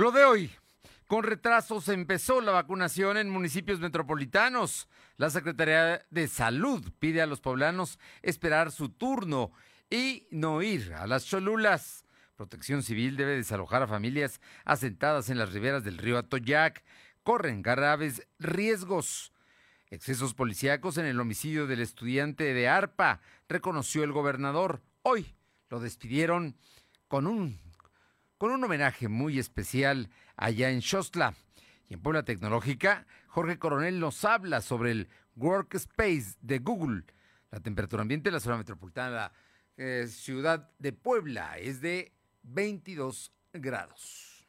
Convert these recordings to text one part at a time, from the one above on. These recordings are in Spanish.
Lo de hoy. Con retrasos empezó la vacunación en municipios metropolitanos. La Secretaría de Salud pide a los poblanos esperar su turno y no ir a las cholulas. Protección Civil debe desalojar a familias asentadas en las riberas del río Atoyac. Corren graves riesgos. Excesos policíacos en el homicidio del estudiante de ARPA, reconoció el gobernador. Hoy lo despidieron con un, con un homenaje muy especial allá en Xostla. Y en Puebla Tecnológica, Jorge Coronel nos habla sobre el Workspace de Google. La temperatura ambiente en la zona metropolitana de la eh, ciudad de Puebla es de 22 grados.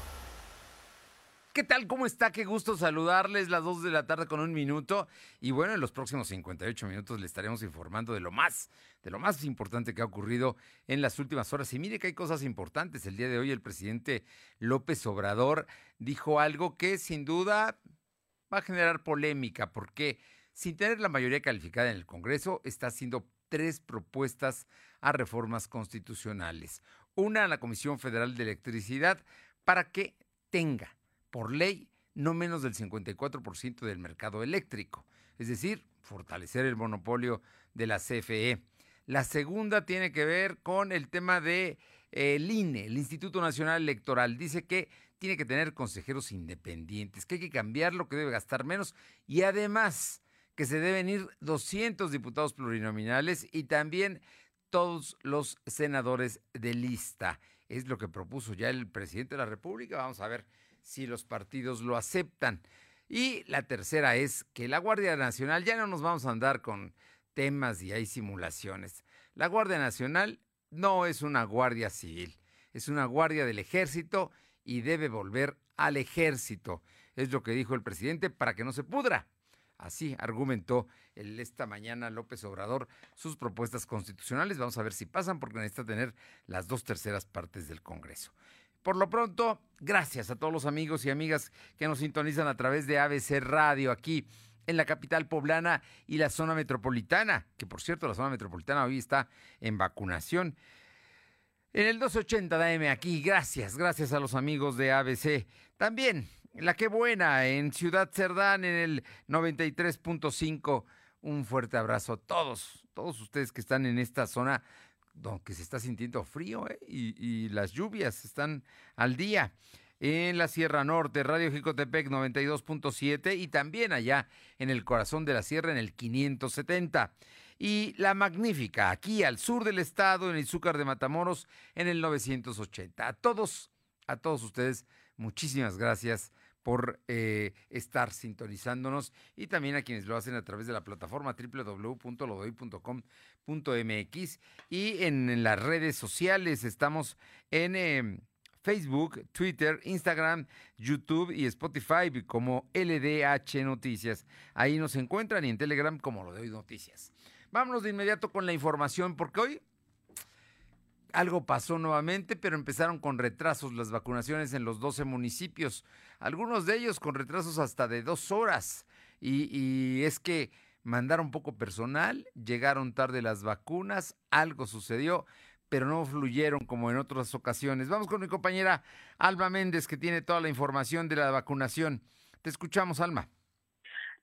¿Qué tal? ¿Cómo está? Qué gusto saludarles. Las 2 de la tarde con un minuto. Y bueno, en los próximos 58 minutos le estaremos informando de lo más, de lo más importante que ha ocurrido en las últimas horas. Y mire que hay cosas importantes. El día de hoy el presidente López Obrador dijo algo que sin duda va a generar polémica, porque sin tener la mayoría calificada en el Congreso, está haciendo tres propuestas a reformas constitucionales. Una a la Comisión Federal de Electricidad para que tenga por ley no menos del 54% del mercado eléctrico, es decir, fortalecer el monopolio de la CFE. La segunda tiene que ver con el tema de eh, el INE, el Instituto Nacional Electoral. Dice que tiene que tener consejeros independientes, que hay que cambiarlo, que debe gastar menos y además que se deben ir 200 diputados plurinominales y también todos los senadores de lista. Es lo que propuso ya el presidente de la República. Vamos a ver si los partidos lo aceptan. Y la tercera es que la Guardia Nacional, ya no nos vamos a andar con temas y hay simulaciones. La Guardia Nacional no es una guardia civil, es una guardia del ejército y debe volver al ejército. Es lo que dijo el presidente para que no se pudra. Así argumentó esta mañana López Obrador sus propuestas constitucionales. Vamos a ver si pasan porque necesita tener las dos terceras partes del Congreso. Por lo pronto, gracias a todos los amigos y amigas que nos sintonizan a través de ABC Radio aquí en la capital poblana y la zona metropolitana, que por cierto la zona metropolitana hoy está en vacunación. En el 280 de AM aquí, gracias, gracias a los amigos de ABC. También la que buena en Ciudad Cerdán en el 93.5. Un fuerte abrazo a todos, todos ustedes que están en esta zona que se está sintiendo frío ¿eh? y, las lluvias están al día. En la Sierra Norte, Radio Jicotepec 92.7 y también allá en el corazón de la sierra en el 570. Y la magnífica, aquí al sur del estado, en el Izúcar de Matamoros, en el 980. A todos, a todos ustedes, muchísimas gracias por eh, estar sintonizándonos y también a quienes lo hacen a través de la plataforma www.lodoy.com.mx y en, las redes sociales estamos en em, Facebook, Twitter, Instagram, YouTube y Spotify como LDH Noticias. Ahí nos encuentran y en Telegram como Lo Noticias. Vámonos de inmediato con la información porque hoy algo pasó nuevamente, pero empezaron con retrasos las vacunaciones en los 12 municipios, algunos de ellos con retrasos hasta de dos horas. Y, es que mandaron poco personal, llegaron tarde las vacunas, algo sucedió, pero no fluyeron como en otras ocasiones. Vamos con mi compañera Alma Méndez, que tiene toda la información de la vacunación. Te escuchamos, Alma.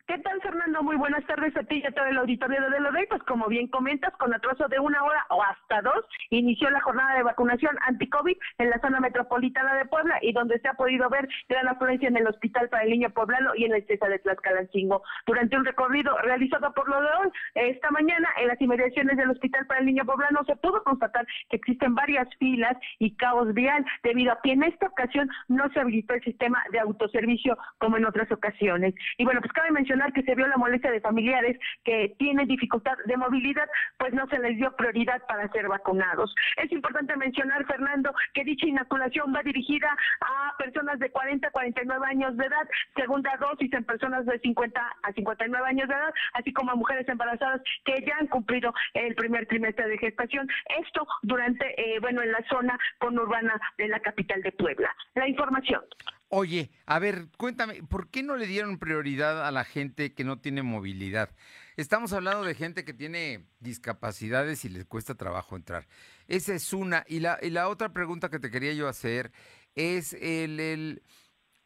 ¿Qué tal, Fernando? Muy buenas tardes a ti y a todo el auditorio de Delodey. Pues como bien comentas, con atraso de una hora o hasta dos, inició la jornada de vacunación anti-COVID en la zona metropolitana de Puebla y donde se ha podido ver gran afluencia en el Hospital para el Niño Poblano y en la Estesa de Tlaxcalancingo. Durante un recorrido realizado por lo de hoy, esta mañana en las inmediaciones del Hospital para el Niño Poblano se pudo constatar que existen varias filas y caos vial debido a que en esta ocasión no se habilitó el sistema de autoservicio como en otras ocasiones. Y bueno, pues cabe mencionar que se vio la molestia de familiares que tienen dificultad de movilidad, pues no se les dio prioridad para ser vacunados. Es importante mencionar, Fernando, que dicha inoculación va dirigida a personas de 40 a 49 años de edad, segunda dosis en personas de 50 a 59 años de edad, así como a mujeres embarazadas que ya han cumplido el primer trimestre de gestación. Esto durante, eh, bueno, en la zona conurbana de la capital de Puebla. La información. Oye, a ver, cuéntame, ¿por qué no le dieron prioridad a la gente que no tiene movilidad? Estamos hablando de gente que tiene discapacidades y les cuesta trabajo entrar. Esa es una. Y la, y la otra pregunta que te quería yo hacer es el, el,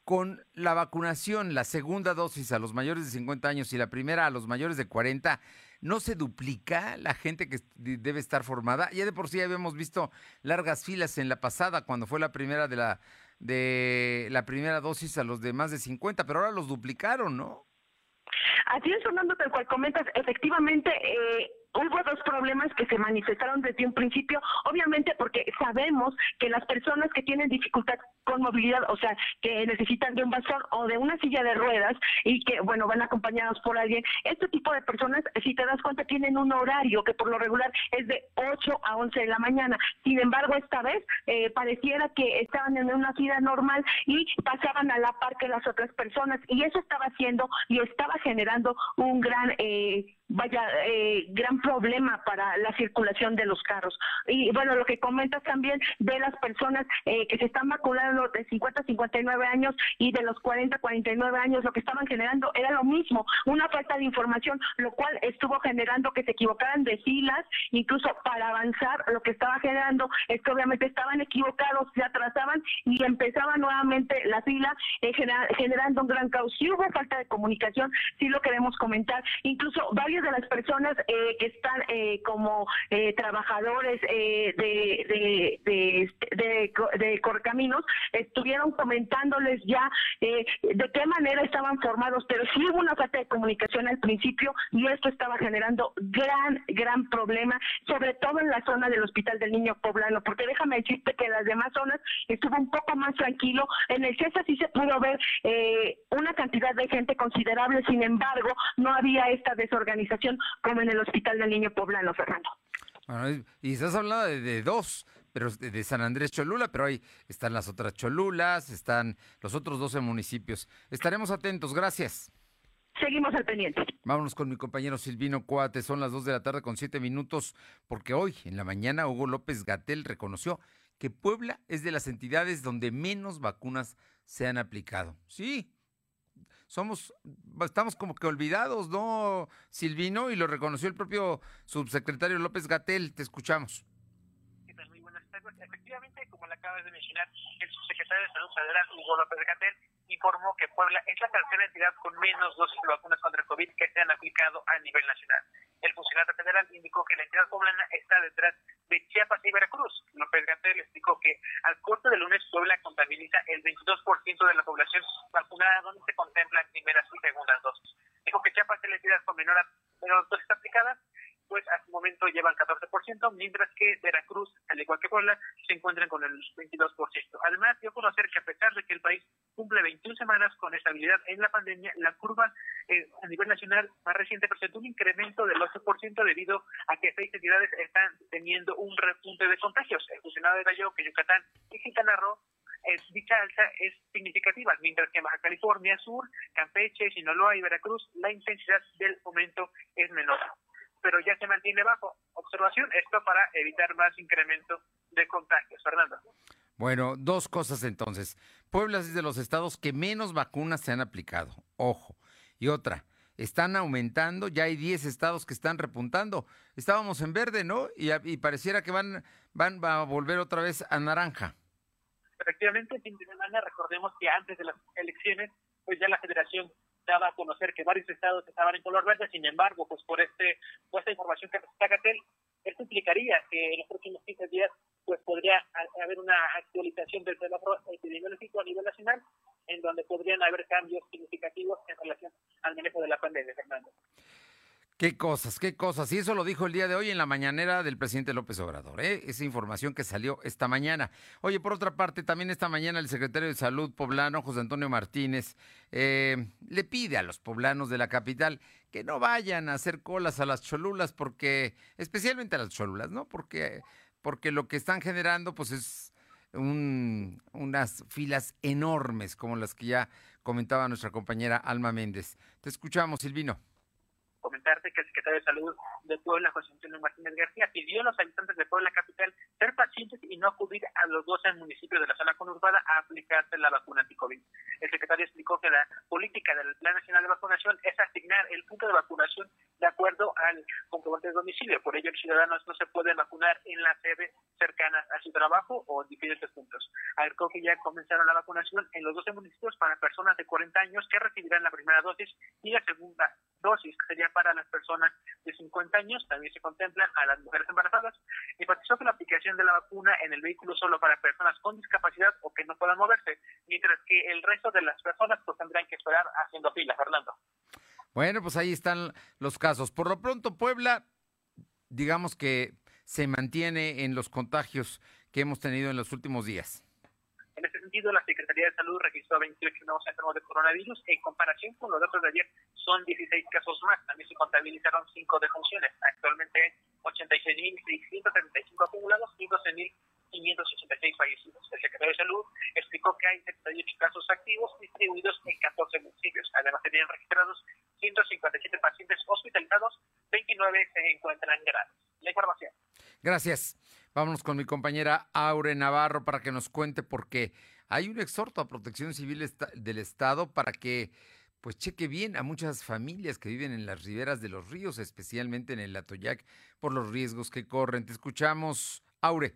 con la vacunación, la segunda dosis a los mayores de 50 años y la primera a los mayores de 40, ¿no se duplica la gente que debe estar formada? Ya de por sí habíamos visto largas filas en la pasada cuando fue la primera de la de la primera dosis a los de más de 50, pero ahora los duplicaron, ¿no? Así es, Fernando, tal cual comentas, efectivamente, eh, hubo dos problemas que se manifestaron desde un principio, obviamente porque sabemos que las personas que tienen dificultad con movilidad, o sea, que necesitan de un bastón o de una silla de ruedas y que, bueno, van acompañados por alguien, este tipo de personas, si te das cuenta, tienen un horario que por lo regular es de 8 a 11 de la mañana. Sin embargo, esta vez eh, pareciera que estaban en una vida normal y pasaban a la par que las otras personas y eso estaba haciendo y estaba generando un gran... Eh, vaya, eh, gran problema para la circulación de los carros. Y bueno, lo que comentas también de las personas eh, que se están vacunando de 50 a 59 años y de los 40 a 49 años, lo que estaban generando era lo mismo, una falta de información, lo cual estuvo generando que se equivocaran de filas, incluso para avanzar, lo que estaba generando es que obviamente estaban equivocados, se atrasaban y empezaba nuevamente la fila eh, generando un gran caos. Si hubo falta de comunicación, sí lo queremos comentar, incluso varios de las personas eh, que están eh, como eh, trabajadores de, de, de, de, Corcaminos estuvieron comentándoles ya de qué manera estaban formados, pero sí hubo una falta de comunicación al principio y esto estaba generando gran, gran problema, sobre todo en la zona del Hospital del Niño Poblano, porque déjame decirte que en las demás zonas estuvo un poco más tranquilo. En el CESA sí se pudo ver una cantidad de gente considerable, sin embargo, no había esta desorganización como en el Hospital del Niño Poblano, Fernando. y estás hablando de, dos, pero de, San Andrés Cholula, pero ahí están las otras Cholulas, están los otros 12 municipios. Estaremos atentos, gracias. Seguimos al pendiente. Vámonos con mi compañero Silvino Cuate. Son las 2 de la tarde con 7 minutos, porque hoy, en la mañana, Hugo López Gatel reconoció que Puebla es de las entidades donde menos vacunas se han aplicado. Sí, somos, estamos como que olvidados, ¿no, Silvino? Y lo reconoció el propio subsecretario López Gatel. Te escuchamos. Muy buenas tardes. Efectivamente, como le acabas de mencionar, el subsecretario de Salud Federal, Hugo López Gatel, informó que Puebla es la tercera entidad con menos dosis de vacunas contra el COVID que se han aplicado a nivel nacional. El funcionario federal indicó que la entidad poblana está detrás de Chiapas y Veracruz. López Gatel explicó que al corte de lunes Puebla contabiliza el 22% de la población vacunada donde se contemplan primeras y segundas dosis. Dijo que Chiapas es la entidad con menor dosis aplicadas pues hasta el momento llevan 14%, mientras que Veracruz, al igual que Puebla, se encuentran con el 22%. Además, dio conocer que a pesar de que el país cumple 21 semanas con estabilidad en la pandemia, la curva eh, a nivel nacional más reciente presentó un incremento del 8% debido a que seis entidades están teniendo un repunte de contagios. El funcionario de que Yucatán y Quintana Roo dicha alza es significativa, mientras que en Baja California Sur, Campeche, Sinaloa y Veracruz la intensidad del aumento es menor pero ya se mantiene bajo observación. Esto para evitar más incremento de contagios. Fernando. Bueno, dos cosas entonces. Puebla es de los estados que menos vacunas se han aplicado. Ojo. Y otra, están aumentando, ya hay 10 estados que están repuntando. Estábamos en verde, ¿no? Y, y pareciera que van, van a volver otra vez a naranja. Efectivamente, fin de semana, recordemos que antes de las elecciones, pues ya la federación daba a conocer que varios estados estaban en color verde, sin embargo, pues por este, por esta información que presenta Gatel, esto implicaría que en los próximos 15 días pues podría haber una actualización del semáforo epidemiológico a nivel nacional, en donde podrían haber cambios significativos en relación al manejo de la pandemia, Fernando. Qué cosas, qué cosas. Y eso lo dijo el día de hoy en la mañanera del presidente López Obrador. ¿eh? Esa información que salió esta mañana. Oye, por otra parte, también esta mañana el secretario de Salud poblano, José Antonio Martínez, eh, le pide a los poblanos de la capital que no vayan a hacer colas a las cholulas, porque, especialmente a las cholulas, ¿no? Porque, porque lo que están generando, pues es un, unas filas enormes, como las que ya comentaba nuestra compañera Alma Méndez. Te escuchamos, Silvino comentarte que el secretario de Salud de Puebla, José Antonio Martínez García, pidió a los habitantes de Puebla Capital ser pacientes y no acudir a los 12 municipios de la zona conurbada a aplicarse la vacuna anti-COVID. El secretario explicó que la política del Plan Nacional de Vacunación es asignar el punto de vacunación de acuerdo al comprobante de domicilio. Por ello, los ciudadanos no se pueden vacunar en la sede cercana a su trabajo o en diferentes puntos. Agregó que ya comenzaron la vacunación en los 12 municipios para personas de 40 años que recibirán la primera dosis y la segunda dosis, que sería para las personas de 50 años, también se contemplan a las mujeres embarazadas. Enfatizó que la aplicación de la vacuna en el vehículo solo para personas con discapacidad o que no puedan moverse, mientras que el resto de las personas pues tendrán que esperar haciendo fila, Fernando. Bueno, pues ahí están los casos. Por lo pronto, Puebla, digamos que se mantiene en los contagios que hemos tenido en los últimos días. La Secretaría de Salud registró 28 nuevos enfermos de coronavirus. En comparación con los datos de ayer, son 16 casos más. También se contabilizaron 5 defunciones. Actualmente hay 86.635 acumulados y 12.586 fallecidos. El secretario de Salud explicó que hay 78 casos activos distribuidos en 14 municipios. Además, se tienen registrados 157 pacientes hospitalizados, 29 se encuentran graves. La información. Gracias. Vámonos con mi compañera Aure Navarro para que nos cuente por qué hay un exhorto a Protección Civil del Estado para que pues cheque bien a muchas familias que viven en las riberas de los ríos, especialmente en el Atoyac, por los riesgos que corren. Te escuchamos, Aure.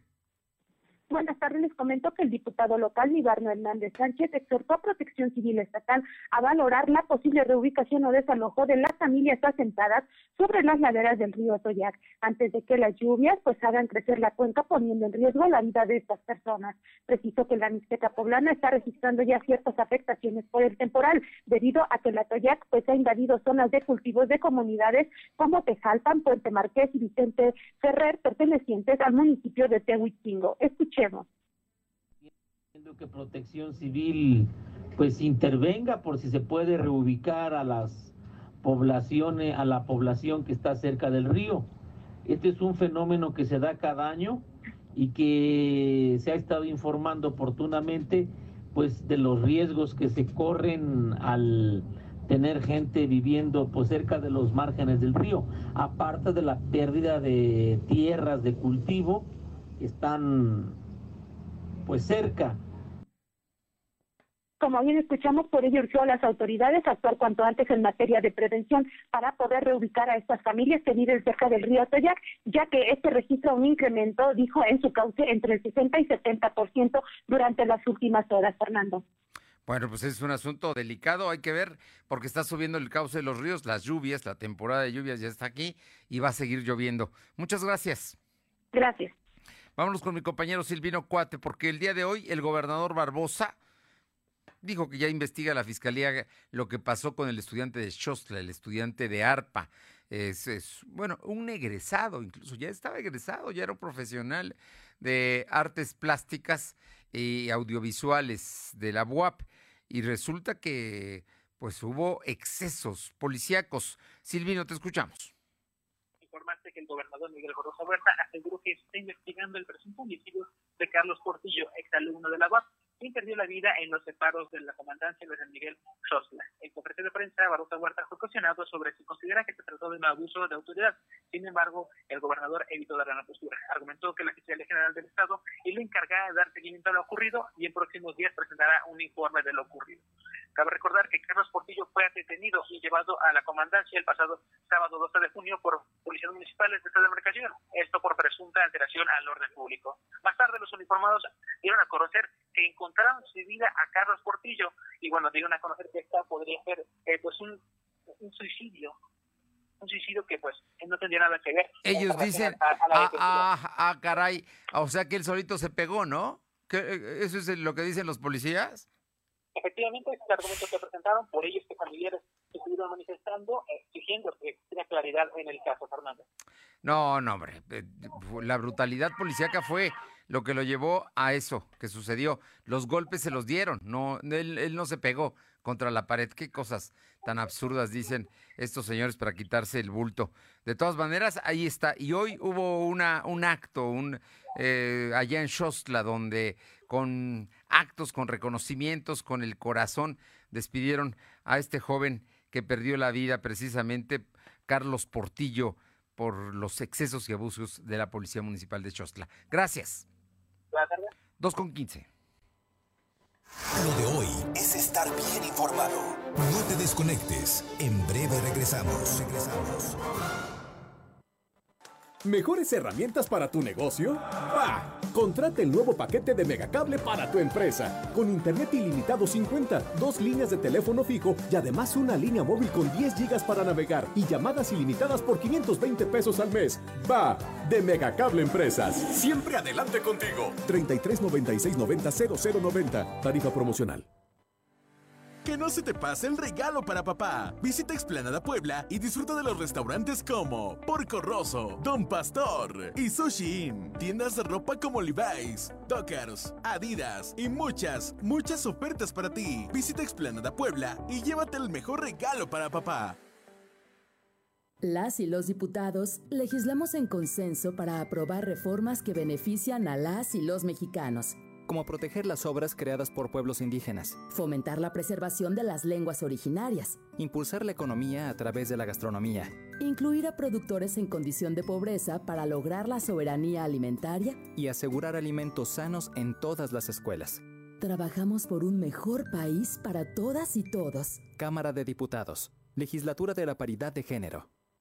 Buenas tardes, les comento que el diputado local Libarno Hernández Sánchez exhortó a Protección Civil Estatal a valorar la posible reubicación o desalojo de las familias asentadas sobre las laderas del río Toyac, antes de que las lluvias pues hagan crecer la cuenca poniendo en riesgo la vida de estas personas. Preciso que la Mixteca poblana está registrando ya ciertas afectaciones por el temporal, debido a que la Toyac pues ha invadido zonas de cultivos de comunidades como Tejalpan, Puente Marqués y Vicente Ferrer, pertenecientes al municipio de Tehuitingo. Escuchemos. Que Protección Civil pues intervenga por si se puede reubicar a las poblaciones, a la población que está cerca del río. Este es un fenómeno que se da cada año y que se ha estado informando oportunamente pues de los riesgos que se corren al tener gente viviendo pues cerca de los márgenes del río, aparte de la pérdida de tierras de cultivo que están pues cerca. Como bien escuchamos, por ello urgió a las autoridades a actuar cuanto antes en materia de prevención para poder reubicar a estas familias que viven cerca del río Atoyac, ya que este registra un incremento, dijo, en su cauce entre el 60 y 70% durante las últimas horas, Fernando. Bueno, pues es un asunto delicado, hay que ver, porque está subiendo el cauce de los ríos, las lluvias, la temporada de lluvias ya está aquí y va a seguir lloviendo. Muchas gracias. Gracias. Vámonos con mi compañero Silvino Cuate, porque el día de hoy el gobernador Barbosa dijo que ya investiga la fiscalía lo que pasó con el estudiante de Shostla, el estudiante de ARPA. Es, es, bueno, un egresado, incluso ya estaba egresado, ya era profesional de artes plásticas y audiovisuales de la UAP. Y resulta que pues hubo excesos policíacos. Silvino, te escuchamos gobernador Miguel Gorosa Huerta aseguró que está investigando el presunto homicidio de Carlos Portillo, exalumno de la UAP, quien perdió la vida en los separos de la comandancia de San Miguel Sosla. En conferencia de prensa, Barroso Huerta fue cuestionado sobre si considera que se trató de un abuso de autoridad. Sin embargo, el gobernador evitó dar una postura. Argumentó que la Fiscalía General del Estado es la encargada de dar seguimiento a lo ocurrido y en próximos días presentará un informe de lo ocurrido. Cabe recordar que Carlos Portillo fue detenido y llevado a la comandancia el pasado sábado 12 de junio por policías municipales de esta demarcación, esto por presunta alteración al orden público. Más tarde los uniformados dieron a conocer que encontraron sin vida a Carlos Portillo y bueno, dieron a conocer que esta podría ser eh, pues un, un suicidio un suicidio que pues no tendría nada que ver. Ellos dicen, ah, ah, ah, caray, o sea que él solito se pegó, ¿no? Eh, ¿Eso es lo que dicen los policías? Efectivamente, este argumento que presentaron, por ellos que familiares que estuvieron manifestando, exigiendo que tenga claridad en el caso, Fernando. No, no, hombre. Eh, la brutalidad policíaca fue lo que lo llevó a eso que sucedió. Los golpes se los dieron, no, él, él no se pegó contra la pared. Qué cosas tan absurdas dicen estos señores para quitarse el bulto. De todas maneras, ahí está. Y hoy hubo una, un acto un, eh, allá en Shostla donde con actos, con reconocimientos, con el corazón, despidieron a este joven que perdió la vida precisamente, Carlos Portillo, por los excesos y abusos de la Policía Municipal de Shostla. Gracias. Dos con quince. Lo de hoy es estar bien informado. No te desconectes. En breve regresamos. Regresamos. ¿Mejores herramientas para tu negocio? ¡Bah! Contrata el nuevo paquete de Megacable para tu empresa. Con internet ilimitado 50, dos líneas de teléfono fijo y además una línea móvil con 10 gigas para navegar y llamadas ilimitadas por 520 pesos al mes. ¡Va! De Megacable Empresas. Siempre adelante contigo. 33 96 90 0090. Tarifa promocional. Que no se te pase el regalo para papá. Visita Explanada Puebla y disfruta de los restaurantes como Porco Rosso, Don Pastor y Sushi. Tiendas de ropa como Levi's, Dockers, Adidas y muchas, muchas ofertas para ti. Visita Explanada Puebla y llévate el mejor regalo para papá. Las y los diputados legislamos en consenso para aprobar reformas que benefician a las y los mexicanos como proteger las obras creadas por pueblos indígenas, fomentar la preservación de las lenguas originarias, impulsar la economía a través de la gastronomía, incluir a productores en condición de pobreza para lograr la soberanía alimentaria y asegurar alimentos sanos en todas las escuelas. Trabajamos por un mejor país para todas y todos. Cámara de Diputados, Legislatura de la Paridad de Género.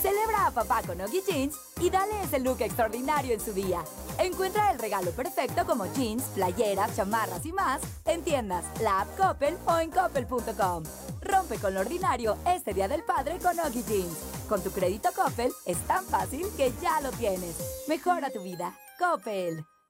Celebra a papá con Oggy Jeans y dale ese look extraordinario en su día. Encuentra el regalo perfecto como jeans, playeras, chamarras y más en tiendas, la app Coppel o en coppel.com. Rompe con lo ordinario este Día del Padre con Oggy Jeans. Con tu crédito Coppel es tan fácil que ya lo tienes. Mejora tu vida. Coppel.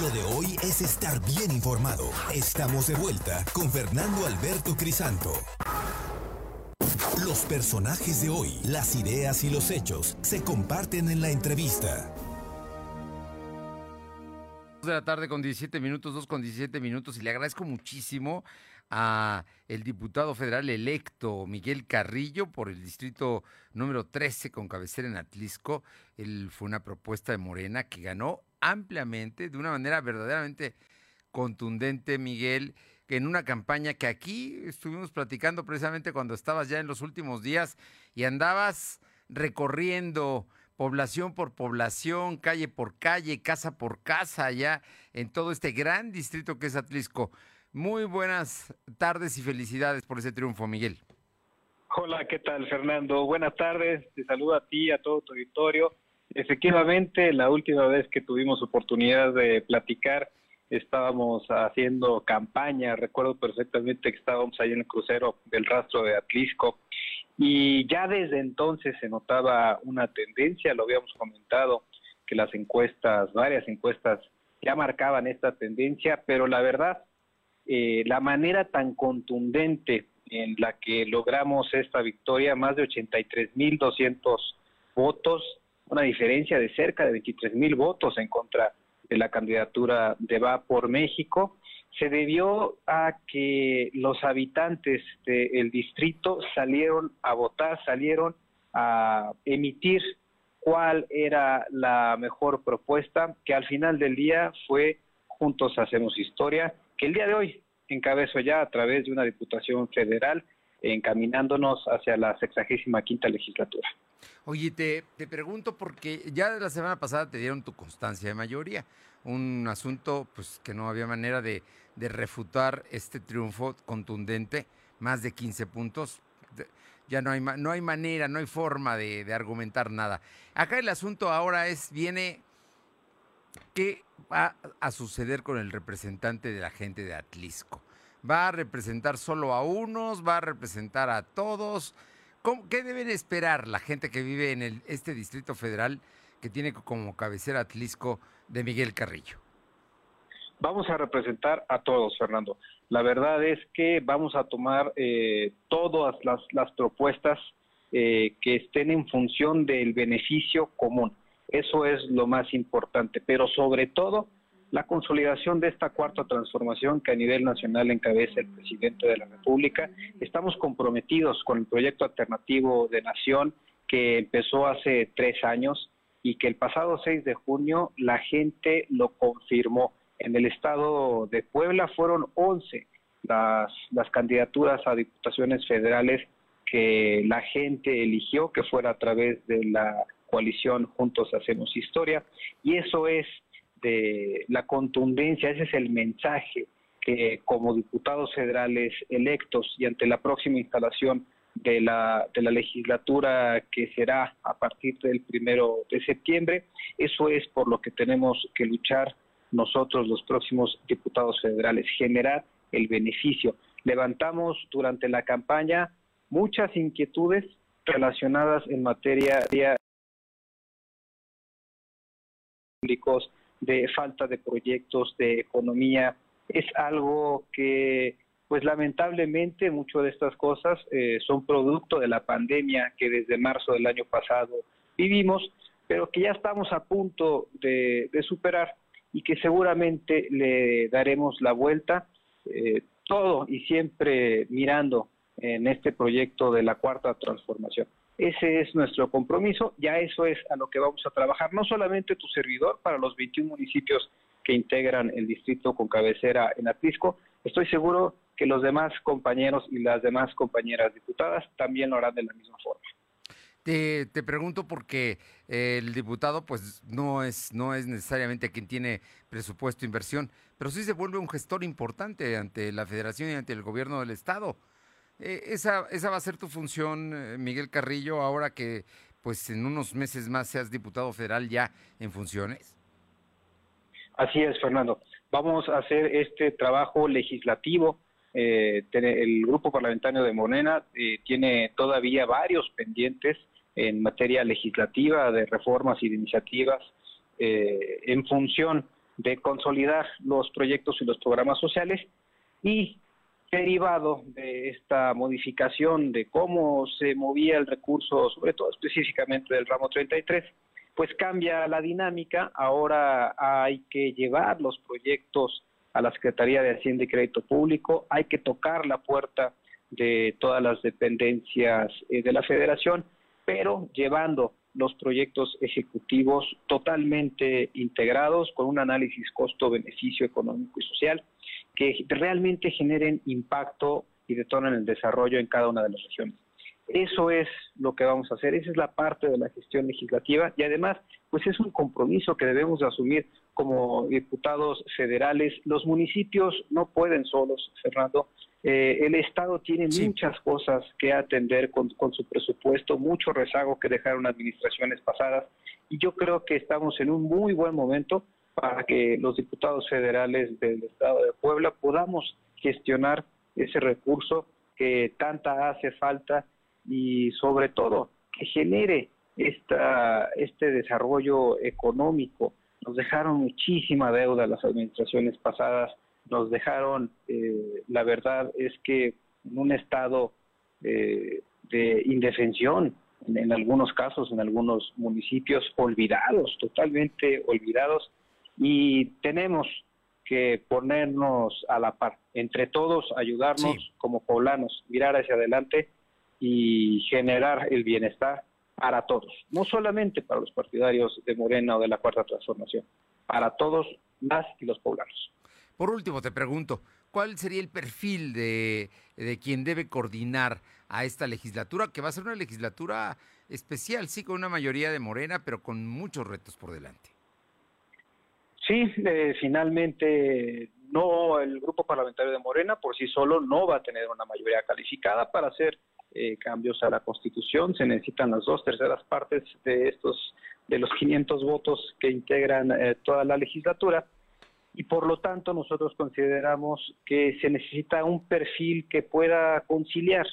Lo de hoy es estar bien informado. Estamos de vuelta con Fernando Alberto Crisanto. Los personajes de hoy, las ideas y los hechos se comparten en la entrevista. de la tarde con 17 minutos, 2 con 17 minutos, y le agradezco muchísimo a el diputado federal electo Miguel Carrillo por el distrito número 13 con cabecera en Atlisco. Él fue una propuesta de Morena que ganó ampliamente, de una manera verdaderamente contundente, Miguel, en una campaña que aquí estuvimos platicando precisamente cuando estabas ya en los últimos días y andabas recorriendo población por población, calle por calle, casa por casa, ya en todo este gran distrito que es Atlisco. Muy buenas tardes y felicidades por ese triunfo, Miguel. Hola, ¿qué tal, Fernando? Buenas tardes, te saludo a ti, a todo tu auditorio Efectivamente, la última vez que tuvimos oportunidad de platicar, estábamos haciendo campaña, recuerdo perfectamente que estábamos ahí en el crucero del rastro de Atlisco y ya desde entonces se notaba una tendencia, lo habíamos comentado, que las encuestas, varias encuestas ya marcaban esta tendencia, pero la verdad, eh, la manera tan contundente en la que logramos esta victoria, más de 83.200 votos, una diferencia de cerca de 23 mil votos en contra de la candidatura de Va por México, se debió a que los habitantes del distrito salieron a votar, salieron a emitir cuál era la mejor propuesta, que al final del día fue Juntos Hacemos Historia, que el día de hoy encabezo ya a través de una diputación federal encaminándonos hacia la sexagésima quinta legislatura. Oye, te, te pregunto porque ya la semana pasada te dieron tu constancia de mayoría, un asunto pues que no había manera de, de refutar este triunfo contundente, más de 15 puntos. Ya no hay, no hay manera, no hay forma de, de argumentar nada. Acá el asunto ahora es, viene, ¿qué va a suceder con el representante de la gente de Atlisco? ¿Va a representar solo a unos? ¿Va a representar a todos? ¿Cómo, ¿Qué deben esperar la gente que vive en el, este Distrito Federal que tiene como cabecera Atlisco de Miguel Carrillo? Vamos a representar a todos, Fernando. La verdad es que vamos a tomar eh, todas las, propuestas eh, que estén en función del beneficio común. Eso es lo más importante, pero sobre todo la consolidación de esta cuarta transformación que a nivel nacional encabeza el presidente de la República. Estamos comprometidos con el proyecto alternativo de nación que empezó hace tres años y que el pasado 6 de junio la gente lo confirmó. En el estado de Puebla fueron 11 las, las candidaturas a diputaciones federales que la gente eligió, que fuera a través de la coalición Juntos Hacemos Historia, y eso es de la contundencia, ese es el mensaje que como diputados federales electos y ante la próxima instalación de la, de la legislatura que será a partir del primero de septiembre, eso es por lo que tenemos que luchar nosotros los próximos diputados federales, generar el beneficio. Levantamos durante la campaña muchas inquietudes relacionadas en materia de públicos, de falta de proyectos, de economía. Es algo que, pues lamentablemente, muchas de estas cosas eh, son producto de la pandemia que desde marzo del año pasado vivimos, pero que ya estamos a punto de, superar y que seguramente le daremos la vuelta, eh, todo y siempre mirando en este proyecto de la cuarta transformación. Ese es nuestro compromiso, ya eso es a lo que vamos a trabajar, no solamente tu servidor para los 21 municipios que integran el distrito con cabecera en Atlisco, estoy seguro que los demás compañeros y las demás compañeras diputadas también lo harán de la misma forma. Te, pregunto porque el diputado pues no es, no es necesariamente quien tiene presupuesto e inversión, pero sí se vuelve un gestor importante ante la federación y ante el gobierno del estado. Eh, esa, esa va a ser tu función, eh, Miguel Carrillo, ahora que pues en unos meses más seas diputado federal ya en funciones. Así es, Fernando. Vamos a hacer este trabajo legislativo. Eh, el grupo parlamentario de Morena eh, tiene todavía varios pendientes en materia legislativa de reformas y de iniciativas eh, en función de consolidar los proyectos y los programas sociales y derivado de esta modificación de cómo se movía el recurso, sobre todo específicamente del ramo 33, pues cambia la dinámica, ahora hay que llevar los proyectos a la Secretaría de Hacienda y Crédito Público, hay que tocar la puerta de todas las dependencias eh, de la Federación, pero llevando los proyectos ejecutivos totalmente integrados con un análisis costo-beneficio económico y social que realmente generen impacto y detonen el desarrollo en cada una de las regiones. Eso es lo que vamos a hacer, esa es la parte de la gestión legislativa y además, pues es un compromiso que debemos asumir como diputados federales. Los municipios no pueden solos, Fernando. Eh, el Estado tiene sí. muchas cosas que atender con, con su presupuesto, mucho rezago que dejaron administraciones pasadas y yo creo que estamos en un muy buen momento para que los diputados federales del Estado de Puebla podamos gestionar ese recurso que tanta hace falta y sobre todo que genere esta, este desarrollo económico. Nos dejaron muchísima deuda las administraciones pasadas, nos dejaron, eh, la verdad es que en un estado eh, de indefensión, en, en algunos casos, en algunos municipios, olvidados, totalmente olvidados, y tenemos que ponernos a la par, entre todos ayudarnos sí. como poblanos, mirar hacia adelante y generar el bienestar para todos, no solamente para los partidarios de Morena o de la Cuarta Transformación, para todos las y los poblanos. Por último, te pregunto, ¿cuál sería el perfil de, de quien debe coordinar a esta legislatura, que va a ser una legislatura especial, sí, con una mayoría de Morena, pero con muchos retos por delante? Sí, eh, finalmente no, el grupo parlamentario de Morena por sí solo no va a tener una mayoría calificada para hacer eh, cambios a la Constitución. Se necesitan las dos terceras partes de estos de los 500 votos que integran eh, toda la legislatura y por lo tanto nosotros consideramos que se necesita un perfil que pueda conciliar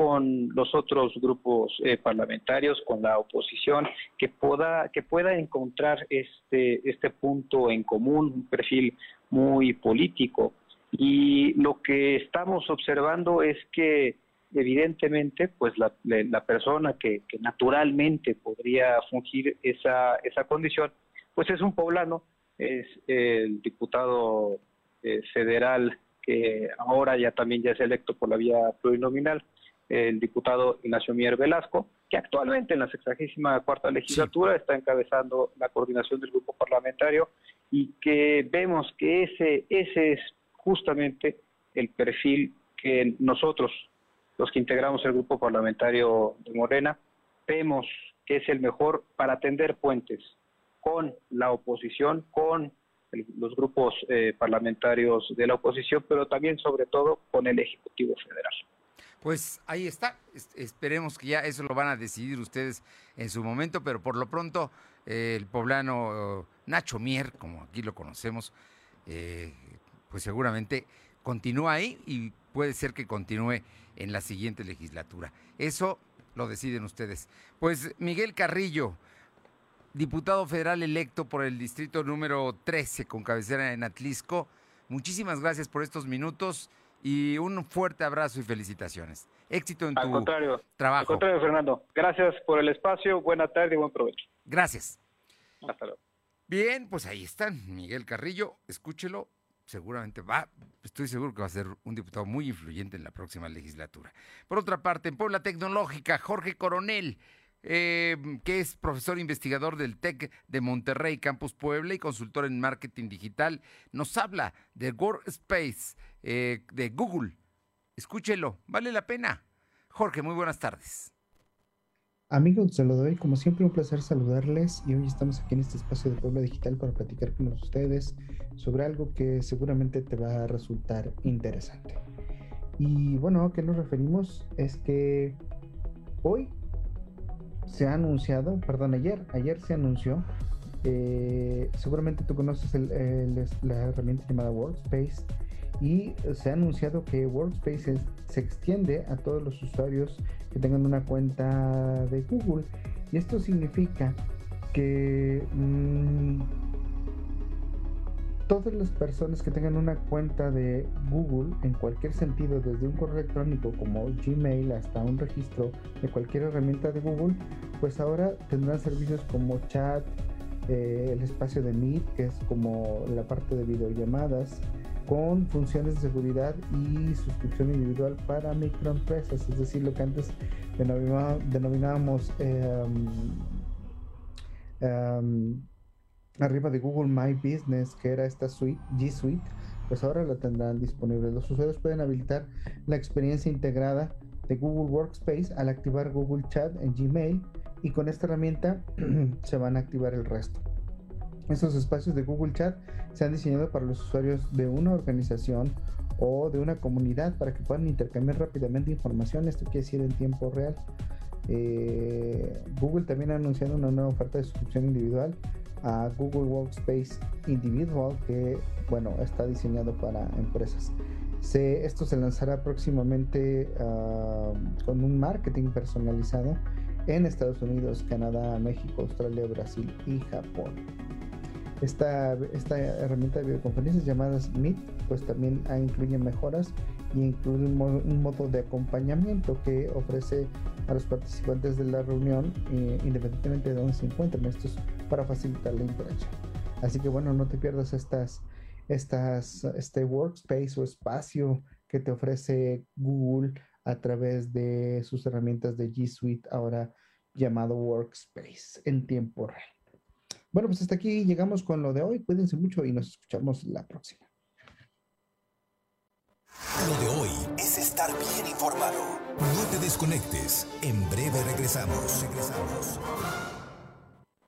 con los otros grupos eh, parlamentarios, con la oposición, que pueda, que pueda encontrar este, este punto en común, un perfil muy político. Y lo que estamos observando es que evidentemente, pues la, la persona que, que, naturalmente podría fungir esa, esa condición, pues es un poblano, es el diputado eh, federal que ahora ya también ya es electo por la vía plurinominal, el diputado Ignacio Mier Velasco, que actualmente en la 64 cuarta legislatura está encabezando la coordinación del grupo parlamentario y que vemos que ese, ese es justamente el perfil que nosotros los que integramos el grupo parlamentario de Morena, vemos que es el mejor para tender puentes con la oposición, con los grupos eh, parlamentarios de la oposición, pero también sobre todo con el Ejecutivo Federal. Pues ahí está, esperemos que ya eso lo van a decidir ustedes en su momento, pero por lo pronto eh, el poblano Nacho Mier, como aquí lo conocemos, eh, pues seguramente continúa ahí y puede ser que continúe en la siguiente legislatura. Eso lo deciden ustedes. Pues Miguel Carrillo, diputado federal electo por el distrito número 13 con cabecera en Atlisco, muchísimas gracias por estos minutos y un fuerte abrazo y felicitaciones. Éxito en tu trabajo. Al contrario, Fernando. Gracias por el espacio. Buena tarde y buen provecho. Gracias. Hasta luego. Bien, pues ahí están. Miguel Carrillo, escúchelo seguramente va, estoy seguro que va a ser un diputado muy influyente en la próxima legislatura. Por otra parte, en Puebla Tecnológica, Jorge Coronel, eh, que es profesor investigador del TEC de Monterrey, Campus Puebla y consultor en marketing digital, nos habla de Workspace eh, de Google. Escúchelo, vale la pena. Jorge, muy buenas tardes. Amigos, se lo doy como siempre un placer saludarles y hoy estamos aquí en este espacio de Puebla Digital para platicar con ustedes sobre algo que seguramente te va a resultar interesante. Y bueno, ¿a qué nos referimos? Es que hoy se ha anunciado, perdón, ayer, ayer se anunció, eh, seguramente tú conoces la herramienta llamada Workspace y se ha anunciado que Workspace se extiende a todos los usuarios que tengan una cuenta de Google. Y esto significa que mm, todas las personas que tengan una cuenta de Google en cualquier sentido, desde un correo electrónico como Gmail hasta un registro de cualquier herramienta de Google, pues ahora tendrán servicios como chat, eh, el espacio de Meet, que es como la parte de videollamadas, con funciones de seguridad y suscripción individual para microempresas, es decir, lo que antes denominábamos em, em, arriba de Google My Business, que era esta suite, G Suite, pues ahora la tendrán disponible. Los usuarios pueden habilitar la experiencia integrada de Google Workspace al activar Google Chat en Gmail y con esta herramienta se van a activar el resto. Estos espacios de Google Chat se han diseñado para los usuarios de una organización o de una comunidad para que puedan intercambiar rápidamente información. Esto quiere decir en tiempo real. Eh, Google también ha anunciado una nueva oferta de suscripción individual a Google Workspace Individual que, bueno, está diseñado para empresas. esto se lanzará próximamente ah, con un marketing personalizado en Estados Unidos, Canadá, México, Australia, Brasil y Japón. Esta, esta herramienta de videoconferencias llamadas Meet, pues también incluye mejoras y incluye un, modo de acompañamiento que ofrece a los participantes de la reunión, eh, independientemente de dónde se encuentren. Esto es para facilitar la interacción. Así que bueno, no te pierdas estas, estas, este workspace o espacio que te ofrece Google a través de sus herramientas de G Suite, ahora llamado Workspace en tiempo real. Bueno, pues hasta aquí llegamos con lo de hoy. Cuídense mucho y nos escuchamos la próxima. Lo de hoy es estar bien informado. No te desconectes. En breve regresamos. Regresamos.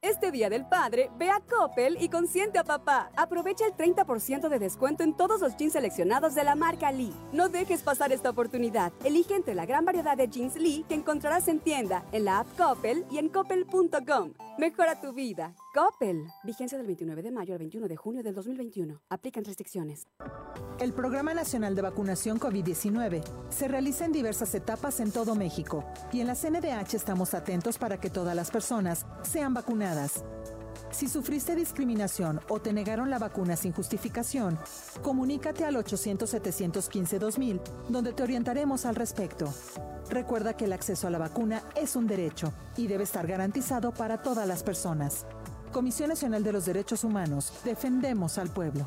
Este Día del Padre, ve a Coppel y consiente a papá. Aprovecha el 30% de descuento en todos los jeans seleccionados de la marca Lee. No dejes pasar esta oportunidad. Elige entre la gran variedad de jeans Lee que encontrarás en tienda, en la app Coppel y en coppel.com. Mejora tu vida. Coppel. Vigencia del 29 de mayo al 21 de junio del 2021. Aplican restricciones. El Programa Nacional de Vacunación COVID-19 se realiza en diversas etapas en todo México y en la CNDH estamos atentos para que todas las personas sean vacunadas. Si sufriste discriminación o te negaron la vacuna sin justificación, comunícate al 800-715-2000, donde te orientaremos al respecto. Recuerda que el acceso a la vacuna es un derecho y debe estar garantizado para todas las personas. Comisión Nacional de los Derechos Humanos, defendemos al pueblo.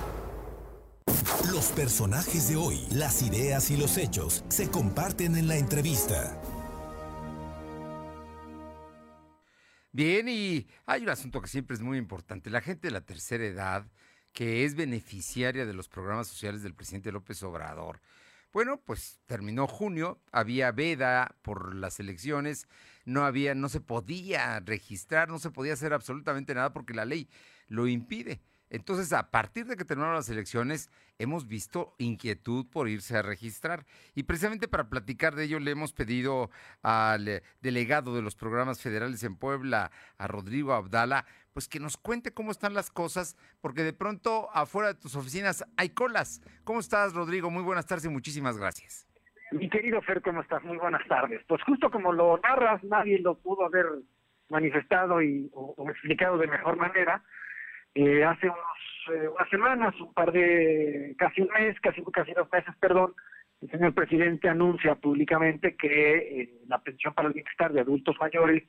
Los personajes de hoy, las ideas y los hechos se comparten en la entrevista. Bien, y hay un asunto que siempre es muy importante. La gente de la tercera edad, que es beneficiaria de los programas sociales del presidente López Obrador. Bueno, pues terminó junio, había veda por las elecciones, no había, no se podía registrar, no se podía hacer absolutamente nada porque la ley lo impide. Entonces, a partir de que terminaron las elecciones, hemos visto inquietud por irse a registrar. Y precisamente para platicar de ello, le hemos pedido al delegado de los programas federales en Puebla, a Rodrigo Abdala, pues que nos cuente cómo están las cosas, porque de pronto afuera de tus oficinas hay colas. ¿Cómo estás, Rodrigo? Muy buenas tardes y muchísimas gracias. Mi querido Fer, ¿cómo estás? Muy buenas tardes. Pues justo como lo narras, nadie lo pudo haber manifestado y, o, o explicado de mejor manera eh, hace unos, eh, unas semanas, un par de, casi un mes, casi, casi dos meses, perdón, el señor presidente anuncia públicamente que eh, la pensión para el bienestar de adultos mayores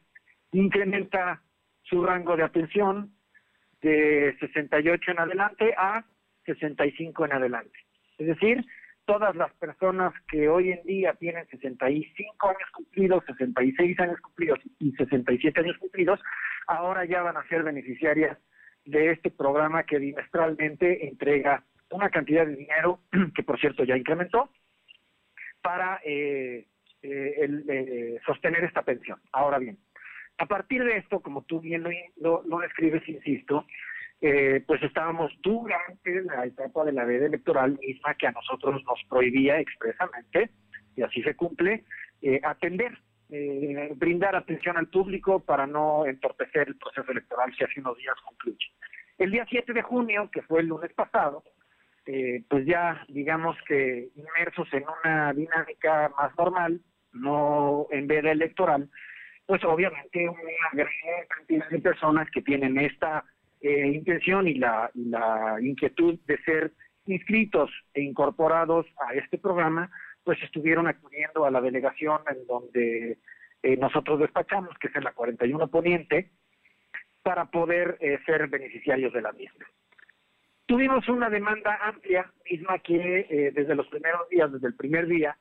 incrementa su rango de atención de 68 en adelante a 65 en adelante. Es decir, todas las personas que hoy en día tienen 65 años cumplidos, 66 años cumplidos y 67 años cumplidos, ahora ya van a ser beneficiarias de este programa que bimestralmente entrega una cantidad de dinero, que por cierto ya incrementó, para eh, eh, el, eh, sostener esta pensión. Ahora bien, a partir de esto, como tú bien lo, lo, describes, insisto, pues estábamos durante la etapa de la veda electoral misma que a nosotros nos prohibía expresamente, y así se cumple, atender eh, brindar atención al público para no entorpecer el proceso electoral que hace unos días concluye. El día 7 de junio, que fue el lunes pasado, eh, pues ya digamos que inmersos en una dinámica más normal, no en vez de electoral, pues obviamente una gran cantidad de personas que tienen esta eh, intención y la, y la inquietud de ser inscritos e incorporados a este programa, pues estuvieron acudiendo a la delegación en donde eh, nosotros despachamos, que es en la 41 Poniente, para poder eh, ser beneficiarios de la misma. Tuvimos una demanda amplia, misma que eh, desde los primeros días, desde el primer día,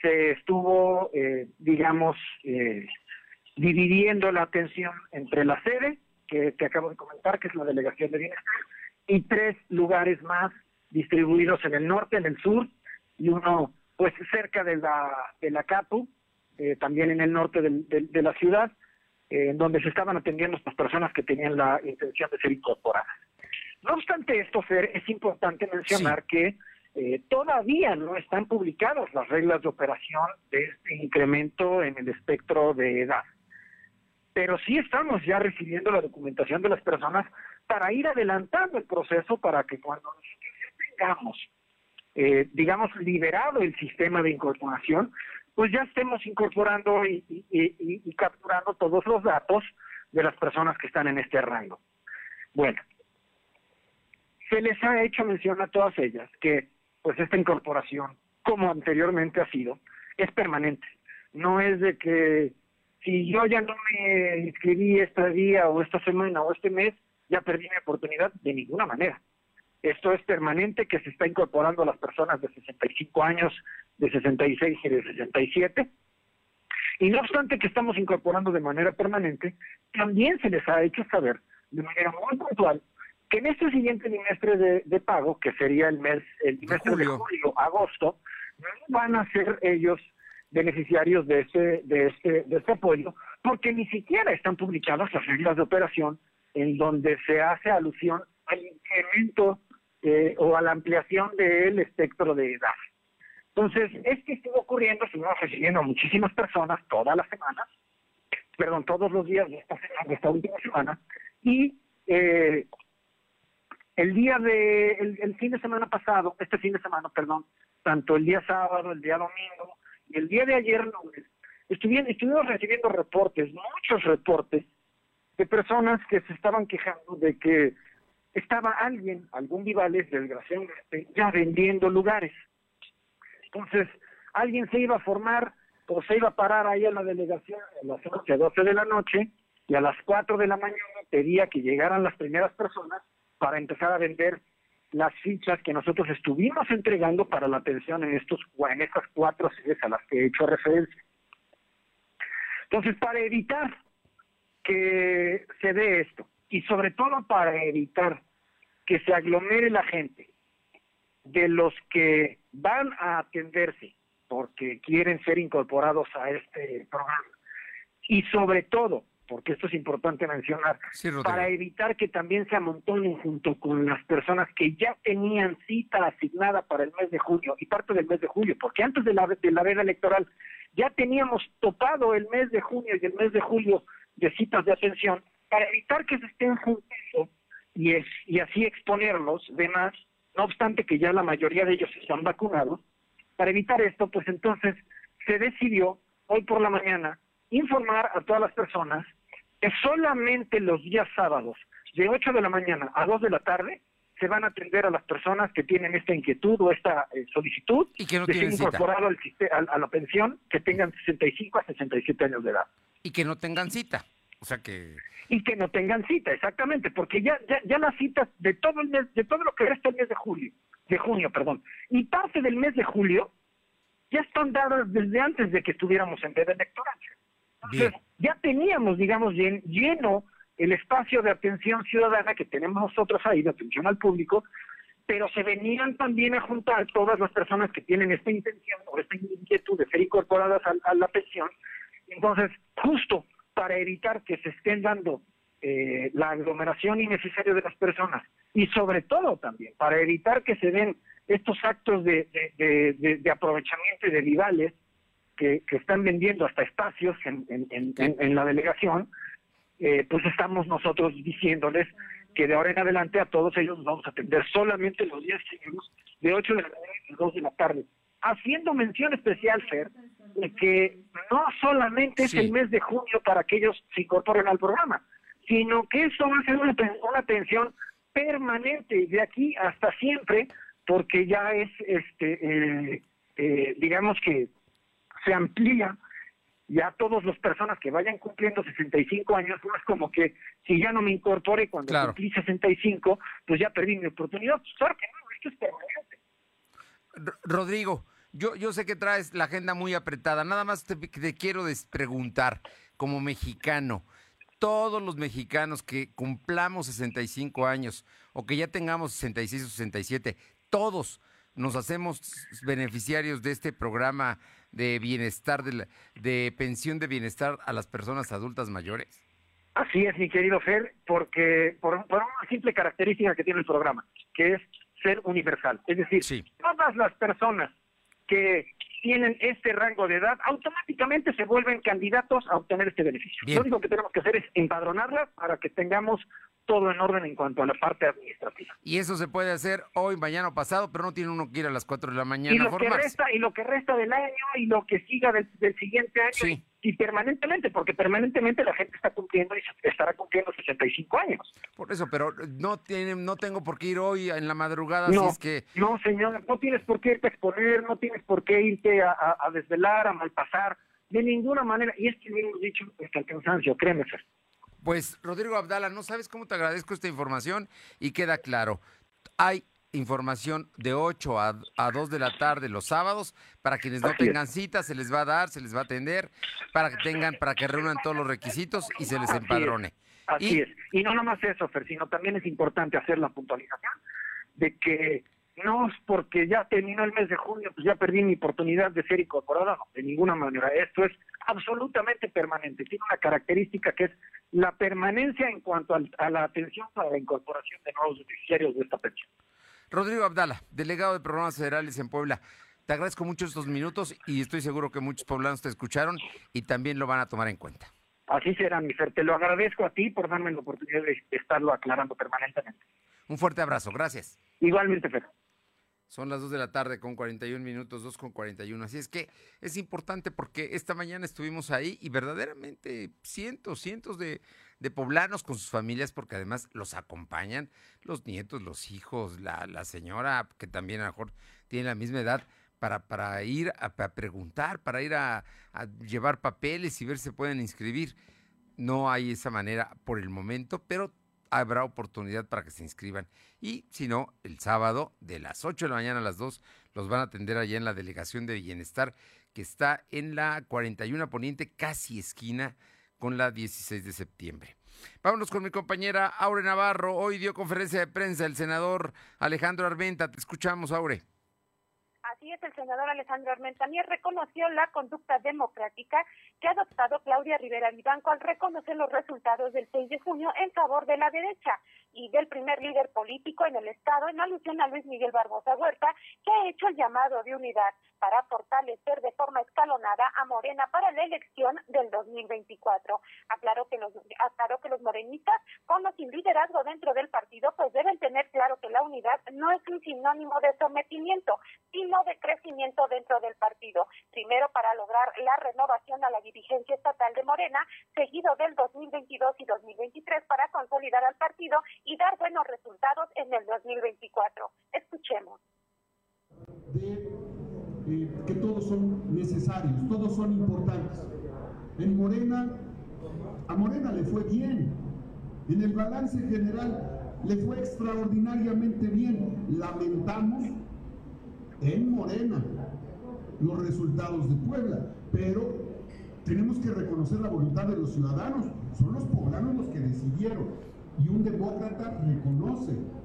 se estuvo, digamos, dividiendo la atención entre la sede, que te acabo de comentar, que es la Delegación de Bienestar, y tres lugares más distribuidos en el norte, en el sur, y uno pues cerca de la, de la CAPU, eh, también en el norte del- del- de la ciudad, eh, en donde se estaban atendiendo estas personas que tenían la intención de ser incorporadas. No obstante esto, Fer, es importante mencionar que eh, todavía no están publicadas las reglas de operación de este incremento en el espectro de edad. Pero sí estamos ya recibiendo la documentación de las personas para ir adelantando el proceso para que cuando nosotros ya tengamos, eh, digamos, liberado el sistema de incorporación, pues ya estemos incorporando y, y- capturando todos los datos de las personas que están en este rango. Bueno, se les ha hecho mención a todas ellas que pues esta incorporación, como anteriormente ha sido, es permanente. No es de que si yo ya no me inscribí este día o esta semana o este mes, ya perdí mi oportunidad de ninguna manera. Esto es permanente que se está incorporando a las personas de 65 años, de 66 y de 67. Y no obstante que estamos incorporando de manera permanente, también se les ha hecho saber de manera muy puntual que en este siguiente trimestre de, de pago, que sería el mes, el trimestre de julio, agosto, no van a ser ellos beneficiarios de este, de este, de este apoyo, porque ni siquiera están publicadas las reglas de operación en donde se hace alusión al incremento eh, o a la ampliación del espectro de edad. Entonces, esto estuvo ocurriendo, estuvimos recibiendo a muchísimas personas todas las semanas, perdón, todos los días de esta, semana, de esta última semana, y eh, el día de, el, el fin de semana pasado, este fin de semana, perdón, tanto el día sábado, el día domingo y el día de ayer lunes, estuvieron, estuvimos recibiendo reportes, muchos reportes, de personas que se estaban quejando de que estaba alguien, algún Vivales, desgraciadamente, ya vendiendo lugares. Entonces, alguien se iba a formar o se iba a parar ahí a la delegación a las 11, 12 de la noche y a las 4 de la mañana pedía que llegaran las primeras personas para empezar a vender las fichas que nosotros estuvimos entregando para la atención en estos en estas cuatro sedes a las que he hecho referencia. Entonces, para evitar que se dé esto y sobre todo para evitar que se aglomere la gente de los que van a atenderse porque quieren ser incorporados a este programa. Y sobre todo porque esto es importante mencionar, para evitar que también se amontonen junto con las personas que ya tenían cita asignada para el mes de junio y parte del mes de julio, porque antes de la, de la veda electoral ya teníamos topado el mes de junio y el mes de julio de citas de atención, para evitar que se estén juntando y, es, y así exponerlos de más, no obstante que ya la mayoría de ellos están vacunados, para evitar esto, pues entonces se decidió hoy por la mañana informar a todas las personas que solamente los días sábados, de 8 de la mañana a 2 de la tarde, se van a atender a las personas que tienen esta inquietud o esta eh, solicitud Y que no de ser incorporado al a la pensión que tengan 65 a 67 años de edad. Y que no tengan cita. O sea que... Y que no tengan cita, exactamente, porque ya, ya, ya las citas de todo el mes, de todo lo que resta el mes de julio, de junio, perdón, y parte del mes de julio, ya están dadas desde antes de que estuviéramos en veda electoral. Entonces, ya teníamos, digamos, llen- lleno el espacio de atención ciudadana que tenemos nosotros ahí, de atención al público, pero se venían también a juntar todas las personas que tienen esta intención o esta inquietud de ser incorporadas a, a la pensión. Entonces, justo para evitar que se estén dando eh, la aglomeración innecesaria de las personas y sobre todo también para evitar que se den estos actos de, de- de- de- de aprovechamiento y de vivales que, que están vendiendo hasta espacios en, en- en- en- en la delegación, eh, pues estamos nosotros diciéndoles que de ahora en adelante a todos ellos los vamos a atender solamente los días seguidos de 8 de la mañana y 2 de la tarde. Haciendo mención especial, Fer, de que no solamente es el mes de junio para que ellos se incorporen al programa, sino que eso va a ser una, una atención permanente de aquí hasta siempre, porque ya es, este, eh, eh, digamos que se amplía ya todas las personas que vayan cumpliendo 65 años, no es como que si ya no me incorporé cuando Claro. cumplí 65, pues ya perdí mi oportunidad. Claro que no, esto es permanente. Rodrigo, yo, yo sé que traes la agenda muy apretada. Nada más te, te quiero preguntar, como mexicano, todos los mexicanos que cumplamos 65 años o que ya tengamos 66 o 67, todos nos hacemos beneficiarios de este programa de bienestar, de, de pensión de bienestar a las personas adultas mayores? Así es, mi querido Fer, porque por, una simple característica que tiene el programa, que es ser universal. Es decir, todas las personas que tienen este rango de edad automáticamente se vuelven candidatos a obtener este beneficio. Lo único que tenemos que hacer es empadronarlas para que tengamos todo en orden en cuanto a la parte administrativa. Y eso se puede hacer hoy, mañana o pasado, pero no tiene uno que ir a las 4 de la mañana y lo a que resta Y lo que resta del año y lo que siga del, siguiente año y permanentemente, porque permanentemente la gente está cumpliendo y estará cumpliendo 65 años. Por eso, pero no tienen, no tengo por qué ir hoy en la madrugada no, es que... No, señor, no tienes por qué irte a exponer, no tienes por qué irte a, a, desvelar, a malpasar, de ninguna manera. Y es que hemos dicho hasta el cansancio, créeme, Fer. Pues, Rodrigo Abdala, no sabes cómo te agradezco esta información y queda claro. Hay información de 8 a, a 2 de la tarde los sábados. Para quienes no tengan cita, se les va a dar, se les va a atender, para que tengan, para que reúnan todos los requisitos y se les empadrone. Así es. Y no nomás eso, Fer, sino también es importante hacer la puntualización de que no es porque ya terminó el mes de junio, pues ya perdí mi oportunidad de ser incorporada, no, de ninguna manera. Esto es absolutamente permanente. Tiene una característica que es la permanencia en cuanto a la atención para la incorporación de nuevos beneficiarios de esta pensión. Rodrigo Abdala, delegado de programas federales en Puebla. Te agradezco mucho estos minutos y estoy seguro que muchos poblanos te escucharon y también lo van a tomar en cuenta. Así será, mi Fer. Te lo agradezco a ti por darme la oportunidad de estarlo aclarando permanentemente. Un fuerte abrazo. Gracias. Igualmente, Fer. Son las 2 de la tarde con 41 minutos, 2 con 41. Así es que es importante porque esta mañana estuvimos ahí y verdaderamente cientos, cientos de, poblanos con sus familias, porque además los acompañan los nietos, los hijos, la, la señora, que también a lo mejor tiene la misma edad, para, para ir a, preguntar, para ir a, llevar papeles y ver si pueden inscribir. No hay esa manera por el momento, pero habrá oportunidad para que se inscriban. Y si no, el sábado de las 8 de la mañana a las 2 los van a atender allá en la Delegación de Bienestar, que está en la 41 Poniente, casi esquina con la 16 de septiembre. Vámonos con mi compañera Aure Navarro. Hoy dio conferencia de prensa el senador Alejandro Armenta. Te escuchamos, Aure. Así es, el senador Alejandro Armentañez reconoció la conducta democrática que ha adoptado Claudia Rivera Vivanco al reconocer los resultados del 6 de junio en favor de la derecha y del primer líder político en el Estado, en alusión a Luis Miguel Barbosa Huerta, que ha hecho el llamado de unidad para fortalecer de forma escalonada a Morena para la elección del 2024. Aclaró que los, aclaró que los morenistas, con o sin liderazgo dentro del partido, pues deben tener claro que la unidad no es un sinónimo de sometimiento, sino de crecimiento dentro del partido. Primero para lograr la renovación a la dirigencia estatal de Morena, seguido del 2022 y 2023 para consolidar al partido y dar buenos resultados en el 2024. Escuchemos. Eh, que todos son necesarios, todos son importantes. En Morena, a Morena le fue bien. En el balance general le fue extraordinariamente bien. Lamentamos en Morena los resultados de Puebla, pero tenemos que reconocer la voluntad de los ciudadanos. Son los poblanos los que decidieron y un demócrata reconoce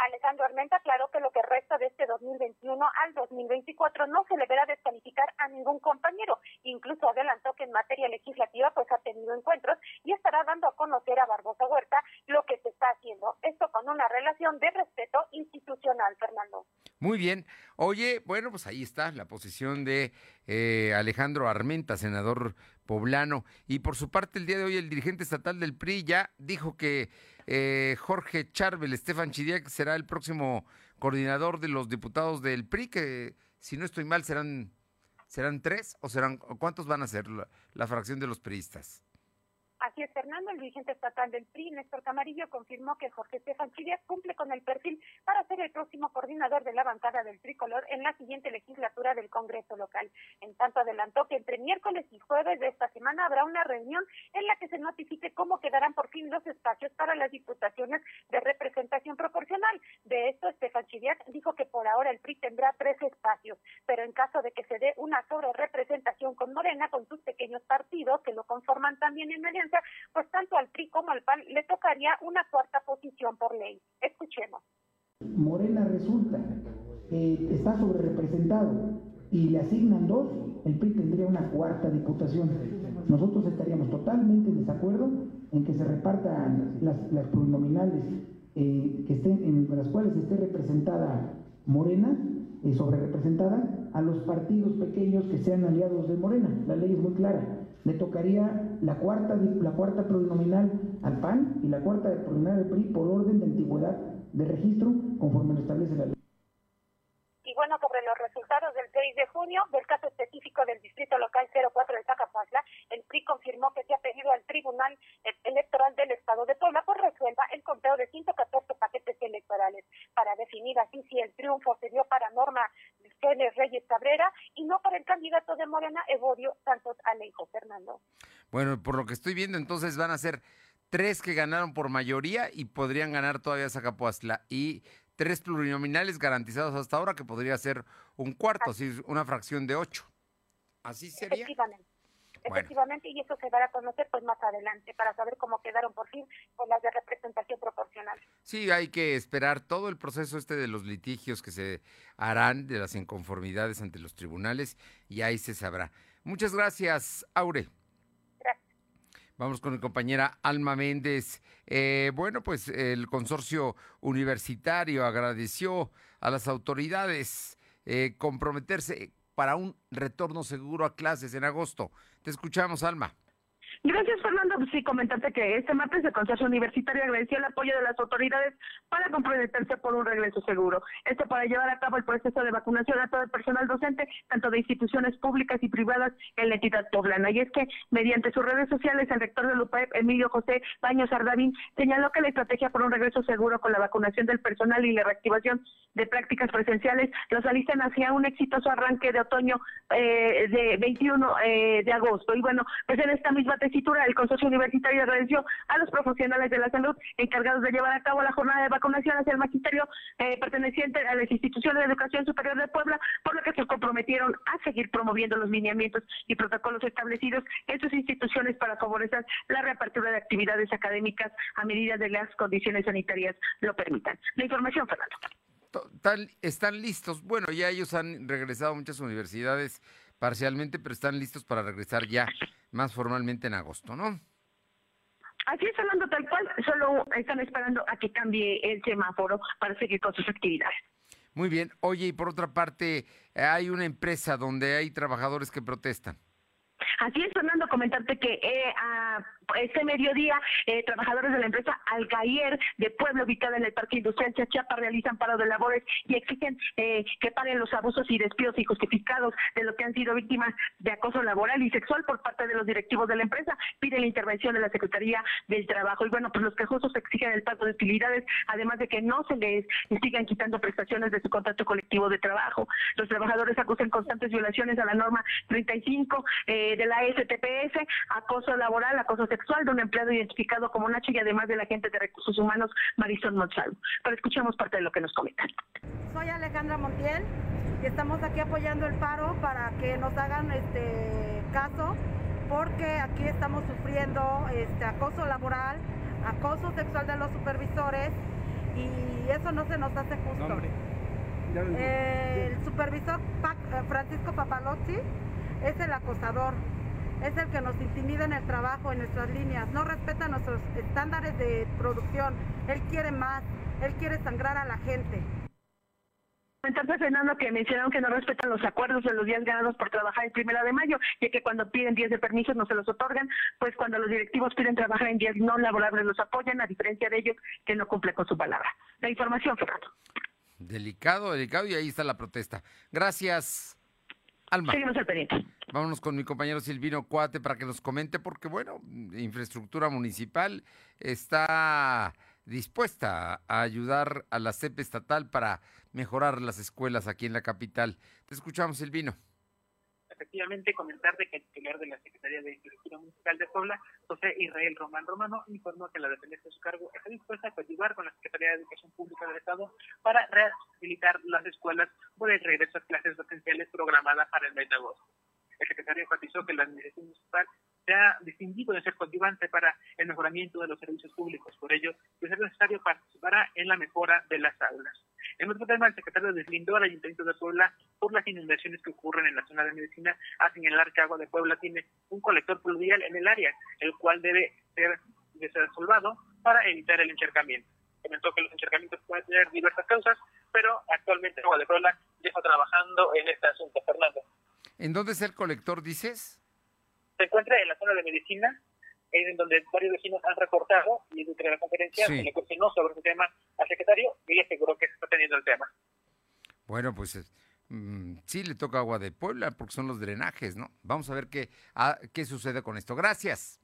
Alejandro Armenta aclaró que lo que resta de este 2021 al 2024 no se le verá descalificar a ningún compañero. Incluso adelantó que en materia legislativa pues ha tenido encuentros y estará dando a conocer a Barbosa Huerta lo que se está haciendo. Esto con una relación de respeto institucional, Fernando. Muy bien. Oye, bueno, pues ahí está la posición de eh, Alejandro Armenta, senador poblano. Y por su parte, el día de hoy el dirigente estatal del PRI ya dijo que eh, Jorge Charbel, Estefan Chidiac será el próximo coordinador de los diputados del PRI, que si no estoy mal serán, serán tres o serán, ¿cuántos van a ser la, la fracción de los priistas? Así es, Fernando, el dirigente estatal del PRI, Néstor Camarillo, confirmó que Jorge Estefan Chirias cumple con el perfil para ser el próximo coordinador de la bancada del tricolor en la siguiente legislatura del Congreso local. En tanto, adelantó que entre miércoles y jueves de esta semana habrá una reunión en la que se notifique cómo quedarán por fin los espacios para las diputaciones de representación proporcional. De esto, Estefan Chirias dijo que por ahora el PRI tendrá tres espacios, pero en caso de que se dé una sobre representación con Morena, con sus pequeños partidos que lo conforman también en alianza, pues tanto al PRI como al PAN le tocaría una cuarta posición por ley. Escuchemos. Morena resulta eh, está sobre representado y le asignan dos, el PRI tendría una cuarta diputación. Nosotros estaríamos totalmente en desacuerdo en que se repartan las, las plurinominales eh, que estén, en las cuales esté representada Morena, eh, sobre representada, a los partidos pequeños que sean aliados de Morena. La ley es muy clara. Le tocaría la cuarta, la cuarta plurinominal al PAN y la cuarta plurinominal al PRI por orden de antigüedad de registro conforme lo establece la ley. Y bueno, sobre los resultados del 6 de junio, del caso específico del Distrito Local 04 de Zacapazla, el PRI confirmó que se ha pedido al Tribunal Electoral del Estado de Puebla por resuelva el conteo de 114 paquetes electorales para definir así si el triunfo se dio para Norma Celes Reyes Cabrera y no para el candidato de Morena, Evodio Santos Alejo. Fernando. Bueno, por lo que estoy viendo, entonces van a ser tres que ganaron por mayoría y podrían ganar todavía Zacapuazla y tres plurinominales garantizados hasta ahora, que podría ser un cuarto, así una fracción de ocho. ¿Así sería? Efectivamente. Efectivamente, y eso se dará a conocer pues más adelante para saber cómo quedaron por fin con las de representación proporcional. Sí, hay que esperar todo el proceso este de los litigios que se harán, de las inconformidades ante los tribunales, y ahí se sabrá. Muchas gracias, Aure. Vamos con mi compañera Alma Méndez. Eh, bueno, pues el consorcio universitario agradeció a las autoridades eh, comprometerse para un retorno seguro a clases en agosto. Te escuchamos, Alma. Gracias, Fernando. Sí, comentarte que este martes el Consejo Universitario agradeció el apoyo de las autoridades para comprometerse por un regreso seguro. Esto para llevar a cabo el proceso de vacunación a todo el personal docente, tanto de instituciones públicas y privadas en la entidad poblana. Y es que, mediante sus redes sociales, el rector de LUPAEP, Emilio José Baños Ardavín, señaló que la estrategia por un regreso seguro con la vacunación del personal y la reactivación de prácticas presenciales los alistan hacia un exitoso arranque de otoño eh, de 21 eh, de agosto. Y bueno, pues en esta misma el Consorcio Universitario agradeció a los profesionales de la salud encargados de llevar a cabo la jornada de vacunación hacia el magisterio eh, perteneciente a las instituciones de educación superior de Puebla, por lo que se comprometieron a seguir promoviendo los lineamientos y protocolos establecidos en sus instituciones para favorecer la reapertura de actividades académicas a medida de las condiciones sanitarias lo permitan. La información, Fernando. están listos. Bueno, ya ellos han regresado a muchas universidades parcialmente, pero están listos para regresar ya más formalmente en agosto, ¿no? Así es, hablando tal cual, solo están esperando a que cambie el semáforo para seguir con sus actividades. Muy bien. Oye, y por otra parte, hay una empresa donde hay trabajadores que protestan. Así es, Fernando, comentarte que eh, a este mediodía, eh, trabajadores de la empresa Alcayer de Pueblo, ubicada en el Parque Industrial Chachapa, realizan paro de labores y exigen eh, que paren los abusos y despidos injustificados de lo que han sido víctimas de acoso laboral y sexual por parte de los directivos de la empresa. Piden la intervención de la Secretaría del Trabajo. Y bueno, pues los quejosos exigen el pago de utilidades, además de que no se les sigan quitando prestaciones de su contrato colectivo de trabajo. Los trabajadores acusan constantes violaciones a la norma 35 eh, de la STPS, acoso laboral, acoso sexual de un empleado identificado como Nacho y además de la gente de recursos humanos Marisol Monsalvo. Pero escuchemos parte de lo que nos comentan. Soy Alejandra Montiel y estamos aquí apoyando el paro para que nos hagan este caso porque aquí estamos sufriendo este acoso laboral, acoso sexual de los supervisores y eso no se nos hace justo. el supervisor eh, Francisco Papalozzi es el acosador es el que nos intimida en el trabajo, en nuestras líneas, no respeta nuestros estándares de producción, él quiere más, él quiere sangrar a la gente. Entonces, Fernando, que mencionaron que no respetan los acuerdos de los días ganados por trabajar el primero de mayo, y que cuando piden días de permisos no se los otorgan, pues cuando los directivos piden trabajar en días no laborables los apoyan, a diferencia de ellos que no cumplen con su palabra. La información, Fernando. Delicado, delicado, y ahí está la protesta. Gracias. Alma. Seguimos al pendiente. Vámonos con mi compañero Silvino Cuate para que nos comente, porque bueno, infraestructura municipal está dispuesta a ayudar a la CEP estatal para mejorar las escuelas aquí en la capital. Te escuchamos, Silvino efectivamente comentar de que el titular de la Secretaría de Infraestructura Municipal de Puebla, José Israel Román Romano, informó que la dependencia de su cargo está dispuesta a ayudar con la Secretaría de Educación Pública del Estado para rehabilitar las escuelas por el regreso a clases potenciales programadas para el mes de agosto. El secretario enfatizó que la Administración Municipal se ha distinguido de ser coadyuvante para el mejoramiento de los servicios públicos. Por ello, ser necesario participará en la mejora de las aulas. En otro tema, el secretario deslindó al Ayuntamiento de Puebla por las inundaciones que ocurren en la zona de medicina a señalar que Agua de Puebla tiene un colector pluvial en el área, el cual debe ser desolvado para evitar el encharcamiento. Comentó que los encharcamientos pueden tener diversas causas, pero actualmente Agua de Puebla ya está trabajando en este asunto. Fernando. ¿En dónde es el colector, dices? Se encuentra en la zona de medicina, en donde varios vecinos han reportado y durante la conferencia Sí. se le cuestionó sobre este tema al secretario y le aseguró que se está teniendo el tema. Bueno, pues eh, mm, sí le toca agua de Puebla porque son los drenajes, ¿no? Vamos a ver qué, ah, qué sucede con esto. Gracias.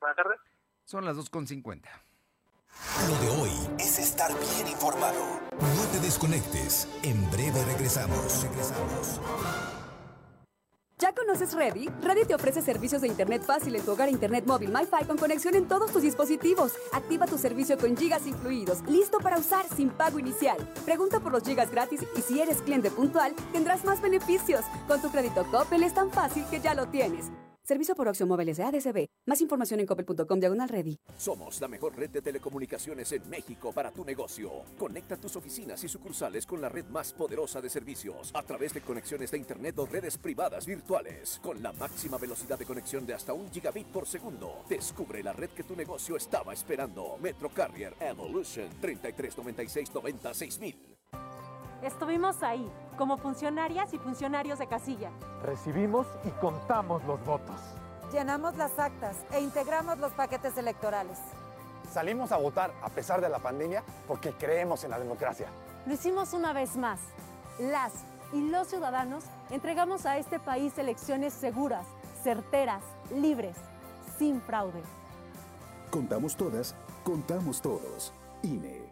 Buenas tardes. Son las 2.50. Lo de hoy es estar bien informado. No te desconectes. En breve regresamos. Regresamos. ¿Ya conoces Ready? Ready te ofrece servicios de Internet fácil en tu hogar Internet móvil MyFi con conexión en todos tus dispositivos. Activa tu servicio con gigas incluidos, listo para usar sin pago inicial. Pregunta por los gigas gratis y si eres cliente puntual, tendrás más beneficios. Con tu crédito Coppel es tan fácil que ya lo tienes. Servicio por Oxio Móviles de ADCB. Más información en coppel.com diagonal ready. Somos la mejor red de telecomunicaciones en México para tu negocio. Conecta tus oficinas y sucursales con la red más poderosa de servicios a través de conexiones de Internet o redes privadas virtuales con la máxima velocidad de conexión de hasta un gigabit por segundo. Descubre la red que tu negocio estaba esperando. Metro Carrier Evolution 3396 96000. Estuvimos ahí, como funcionarias y funcionarios de casilla. Recibimos y contamos los votos. Llenamos las actas e integramos los paquetes electorales. Salimos a votar a pesar de la pandemia porque creemos en la democracia. Lo hicimos una vez más. Las y los ciudadanos entregamos a este país elecciones seguras, certeras, libres, sin fraude. Contamos todas, contamos todos. INE.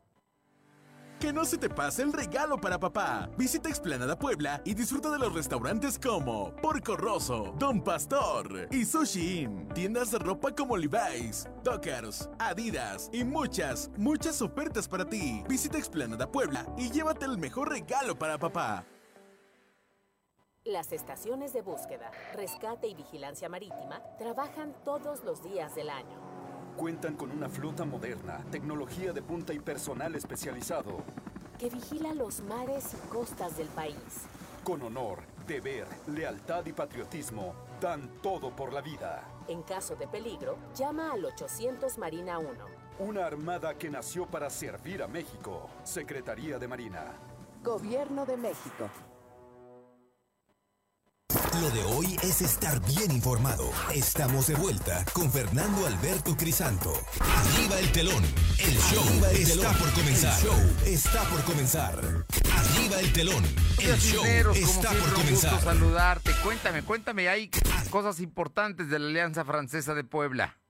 Que no se te pase el regalo para papá. Visita Explanada Puebla y disfruta de los restaurantes como Porco Rosso, Don Pastor y Sushi Inn. Tiendas de ropa como Levi's, Dockers, Adidas y muchas, muchas ofertas para ti. Visita Explanada Puebla y llévate el mejor regalo para papá. Las estaciones de búsqueda, rescate y vigilancia marítima trabajan todos los días del año. Cuentan con una flota moderna, tecnología de punta y personal especializado. que vigila los mares y costas del país. Con honor, deber, lealtad y patriotismo, dan todo por la vida. En caso de peligro, llama al 800 Marina 1. Una armada que nació para servir a México. Secretaría de Marina. Gobierno de México. Lo de hoy es estar bien informado. Estamos de vuelta con Fernando Alberto Crisanto. Arriba el telón. El show está por comenzar. El show está por comenzar. Arriba el telón. El show está por un gusto comenzar. saludarte. Cuéntame, cuéntame, hay cosas importantes de la Alianza Francesa de Puebla.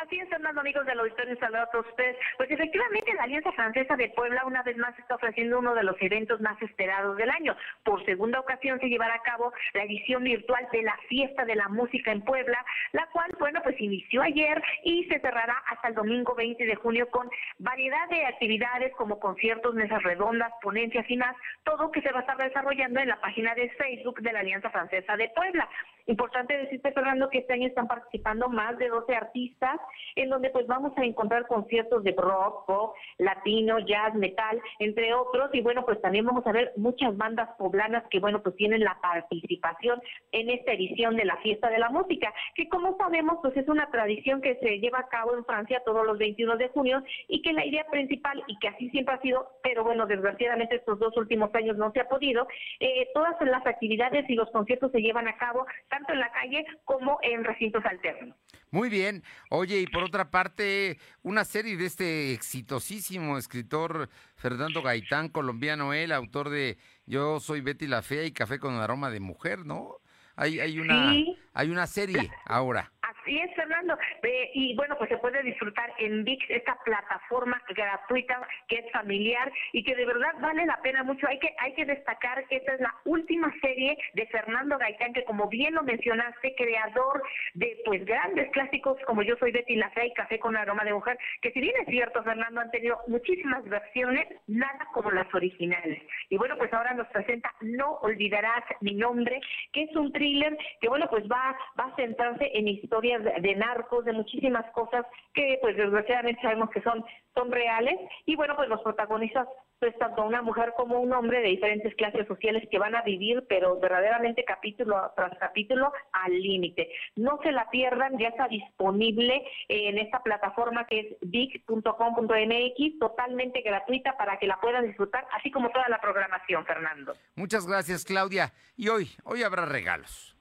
Así es, Fernando, amigos del auditorio, un saludo a todos ustedes. Pues efectivamente, la Alianza Francesa de Puebla una vez más está ofreciendo uno de los eventos más esperados del año. Por segunda ocasión se llevará a cabo la edición virtual de la Fiesta de la Música en Puebla, la cual, bueno, pues inició ayer y se cerrará hasta el domingo 20 de junio con variedad de actividades como conciertos, mesas redondas, ponencias y más, todo que se va a estar desarrollando en la página de Facebook de la Alianza Francesa de Puebla. Importante decirte, Fernando, que este año están participando más de 12 artistas, en donde pues vamos a encontrar conciertos de rock, pop, latino, jazz, metal, entre otros, y bueno, pues también vamos a ver muchas bandas poblanas que bueno, pues tienen la participación en esta edición de la Fiesta de la Música, que como sabemos, pues es una tradición que se lleva a cabo en Francia todos los 21 de junio y que la idea principal, y que así siempre ha sido, pero bueno, desgraciadamente estos dos últimos años no se ha podido, eh, todas las actividades y los conciertos se llevan a cabo tanto en la calle como en recintos alternos. Muy bien. Oye, y por otra parte, una serie de este exitosísimo escritor Fernando Gaitán, colombiano él, autor de Yo soy Betty la Fea y Café con aroma de mujer, ¿no? Hay, hay una Sí. hay una serie ahora. Así es, Fernando. Y bueno, pues se puede disfrutar en VIX esta plataforma gratuita que es familiar y que de verdad vale la pena mucho. Hay que hay que destacar que esta es la última serie de Fernando Gaitán, que como bien lo mencionaste, creador de pues grandes clásicos como Yo soy Betty la Fe y Café con aroma de mujer, que si bien es cierto, Fernando, han tenido muchísimas versiones, nada como las originales. Y bueno, pues ahora nos presenta No olvidarás mi nombre, que es un thriller que bueno, pues va va a centrarse en historias de, narcos, de muchísimas cosas que pues desgraciadamente sabemos que son son reales y bueno, pues los protagonistas pues tanto una mujer como un hombre de diferentes clases sociales que van a vivir, pero verdaderamente capítulo tras capítulo al límite. No se la pierdan, ya está disponible en esta plataforma que es big.com.mx, totalmente gratuita para que la puedan disfrutar, así como toda la programación, Fernando. Muchas gracias, Claudia. Y hoy, hoy habrá regalos.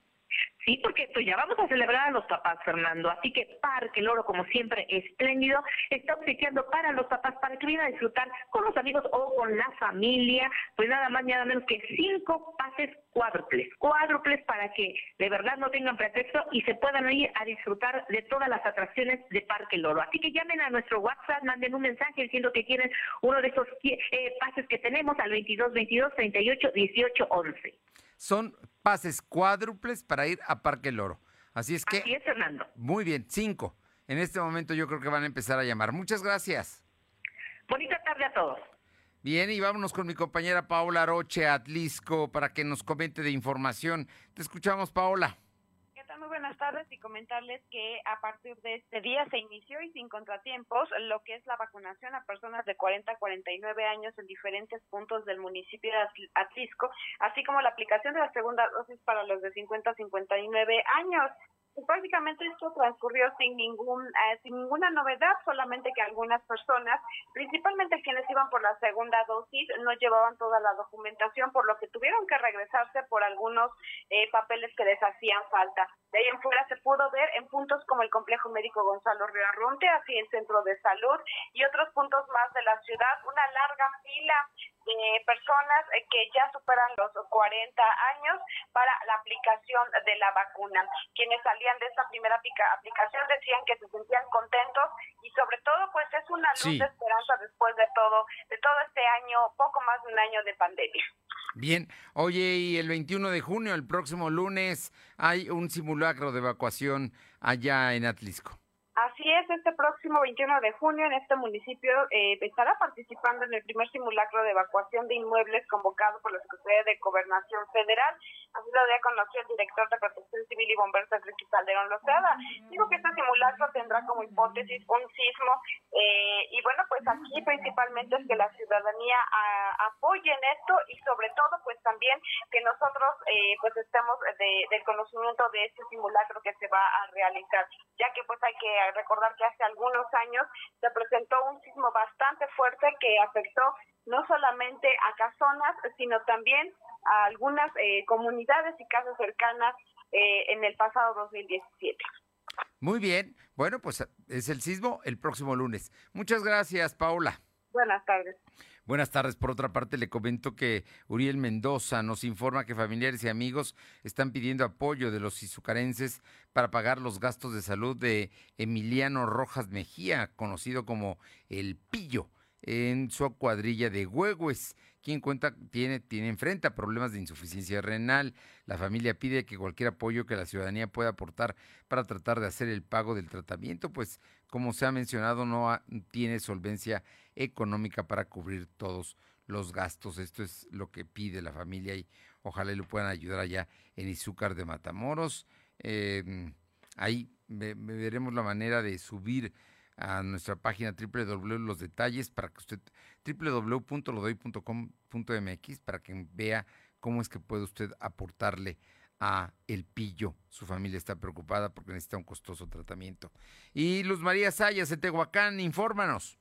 Sí, porque pues ya vamos a celebrar a los papás, Fernando. Así que Parque el Oro, como siempre, espléndido, está obsequiando para los papás para que vayan a disfrutar con los amigos o con la familia, pues nada más, nada menos que cinco pases cuádruples. Cuádruples para que de verdad no tengan pretexto y se puedan ir a disfrutar de todas las atracciones de Parque El Oro. Así que llamen a nuestro WhatsApp, manden un mensaje diciendo que quieren uno de esos eh, pases que tenemos al 22 22 38 18 11 son pases cuádruples para ir a Parque Loro. Así es que... Así es, Fernando. Muy bien, cinco. En este momento yo creo que van a empezar a llamar. Muchas gracias. Bonita tarde a todos. Bien, y vámonos con mi compañera Paola Roche Atlisco para que nos comente de información. Te escuchamos, Paola buenas tardes y comentarles que a partir de este día se inició y sin contratiempos lo que es la vacunación a personas de 40 a 49 años en diferentes puntos del municipio de Atlisco, así como la aplicación de la segunda dosis para los de 50 a 59 años. Prácticamente esto transcurrió sin ningún eh, sin ninguna novedad, solamente que algunas personas, principalmente quienes iban por la segunda dosis, no llevaban toda la documentación, por lo que tuvieron que regresarse por algunos eh, papeles que les hacían falta. De ahí en fuera se pudo ver en puntos como el complejo médico Gonzalo Ronte, así el centro de salud y otros puntos más de la ciudad, una larga fila de personas eh, que ya superan los 40 años para la aplicación de la vacuna. Quienes salían de esta primera aplicación decían que se sentían contentos y sobre todo pues es una luz de esperanza después de todo, de todo este año, poco más de un año de pandemia. Bien, oye, y el 21 de junio, el próximo lunes, hay un simulacro de evacuación allá en Atlisco. Así es, este próximo 21 de junio en este municipio eh, estará participando en el primer simulacro de evacuación de inmuebles convocado por la Secretaría de Gobernación Federal. Así lo había conocido el director de Protección Civil y Bomberos Enrique Calderón Lozada. Digo que este simulacro tendrá como hipótesis un sismo eh, y bueno, pues aquí principalmente es que la ciudadanía apoye en esto y sobre todo también que nosotros eh, pues estemos de, del conocimiento de este simulacro que se va a realizar, ya que pues hay que recordar que hace algunos años se presentó un sismo bastante fuerte que afectó no solamente a Casonas, sino también a algunas eh, comunidades y casas cercanas eh, en el pasado 2017. Muy bien. Bueno, pues es el sismo el próximo lunes. Muchas gracias, Paula. Buenas tardes. Buenas tardes. Por otra parte, le comento que Uriel Mendoza nos informa que familiares y amigos están pidiendo apoyo de los izucarenses para pagar los gastos de salud de Emiliano Rojas Mejía, conocido como El Pillo, en su cuadrilla de Huehues quien cuenta tiene, tiene enfrenta problemas de insuficiencia renal. La familia pide que cualquier apoyo que la ciudadanía pueda aportar para tratar de hacer el pago del tratamiento, pues como se ha mencionado, no tiene solvencia económica para cubrir todos los gastos. Esto es lo que pide la familia y ojalá lo puedan ayudar allá en Izúcar de Matamoros. Em, ahí veremos la manera de subir a nuestra página www los detalles para que usted www.lodoy.com.mx para que vea cómo es que puede usted aportarle a El Pillo. Su familia está preocupada porque necesita un costoso tratamiento. Y Luz María Sayas de Tehuacán, infórmanos.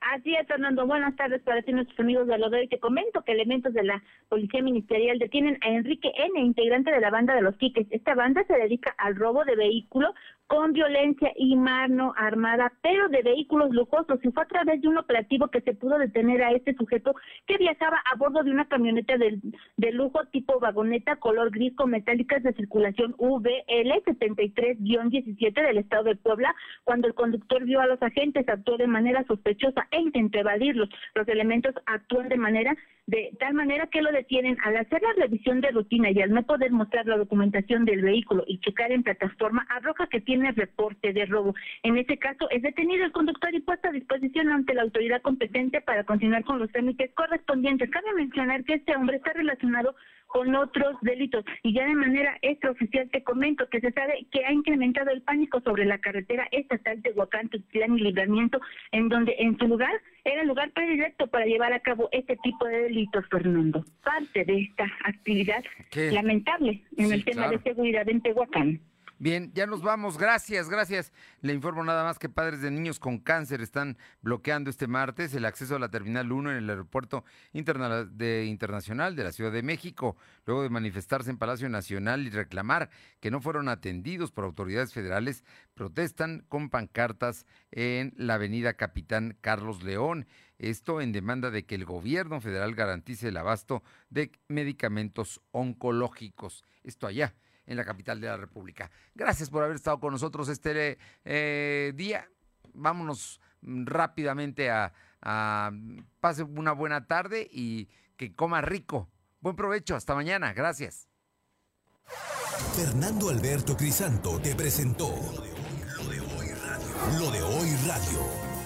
Así es, Fernando. Buenas tardes para ti, nuestros amigos de Lodoy. Te comento que elementos de la Policía Ministerial detienen a Enrique N., integrante de la banda de los Quiques. Esta banda se dedica al robo de vehículos con violencia y mano armada, pero de vehículos lujosos. Y fue a través de un operativo que se pudo detener a este sujeto que viajaba a bordo de una camioneta de, de lujo tipo vagoneta color gris con metálicas de circulación VL 73-17 del estado de Puebla. Cuando el conductor vio a los agentes, actuó de manera sospechosa e intentó evadirlos. Los elementos actúan de manera de tal manera que lo detienen al hacer la revisión de rutina y al no poder mostrar la documentación del vehículo y checar en plataforma, arroja que tiene reporte de robo. En este caso, es detenido el conductor y puesto a disposición ante la autoridad competente para continuar con los trámites correspondientes. Cabe mencionar que este hombre está relacionado con otros delitos. Y ya de manera extraoficial te comento que se sabe que ha incrementado el pánico sobre la carretera estatal de Huacán, Tuxtlan y Libramiento, en donde en su lugar era el lugar predilecto para llevar a cabo este tipo de delitos, Fernando. Parte de esta actividad lamentable en el tema de seguridad en Tehuacán. Bien, ya nos vamos. Gracias, gracias. Le informo nada más que padres de niños con cáncer están bloqueando este martes el acceso a la Terminal 1 en el Aeropuerto de Internacional de la Ciudad de México, luego de manifestarse en Palacio Nacional y reclamar que no fueron atendidos por autoridades federales, protestan con pancartas en la avenida Capitán Carlos León. Esto en demanda de que el gobierno federal garantice el abasto de medicamentos oncológicos. Esto allá en la capital de la República. Gracias por haber estado con nosotros este eh, día. Vámonos rápidamente a, a pase una buena tarde y que coma rico. Buen provecho, hasta mañana. Gracias. Fernando Alberto Crisanto te presentó Lo de hoy radio. Lo de hoy radio.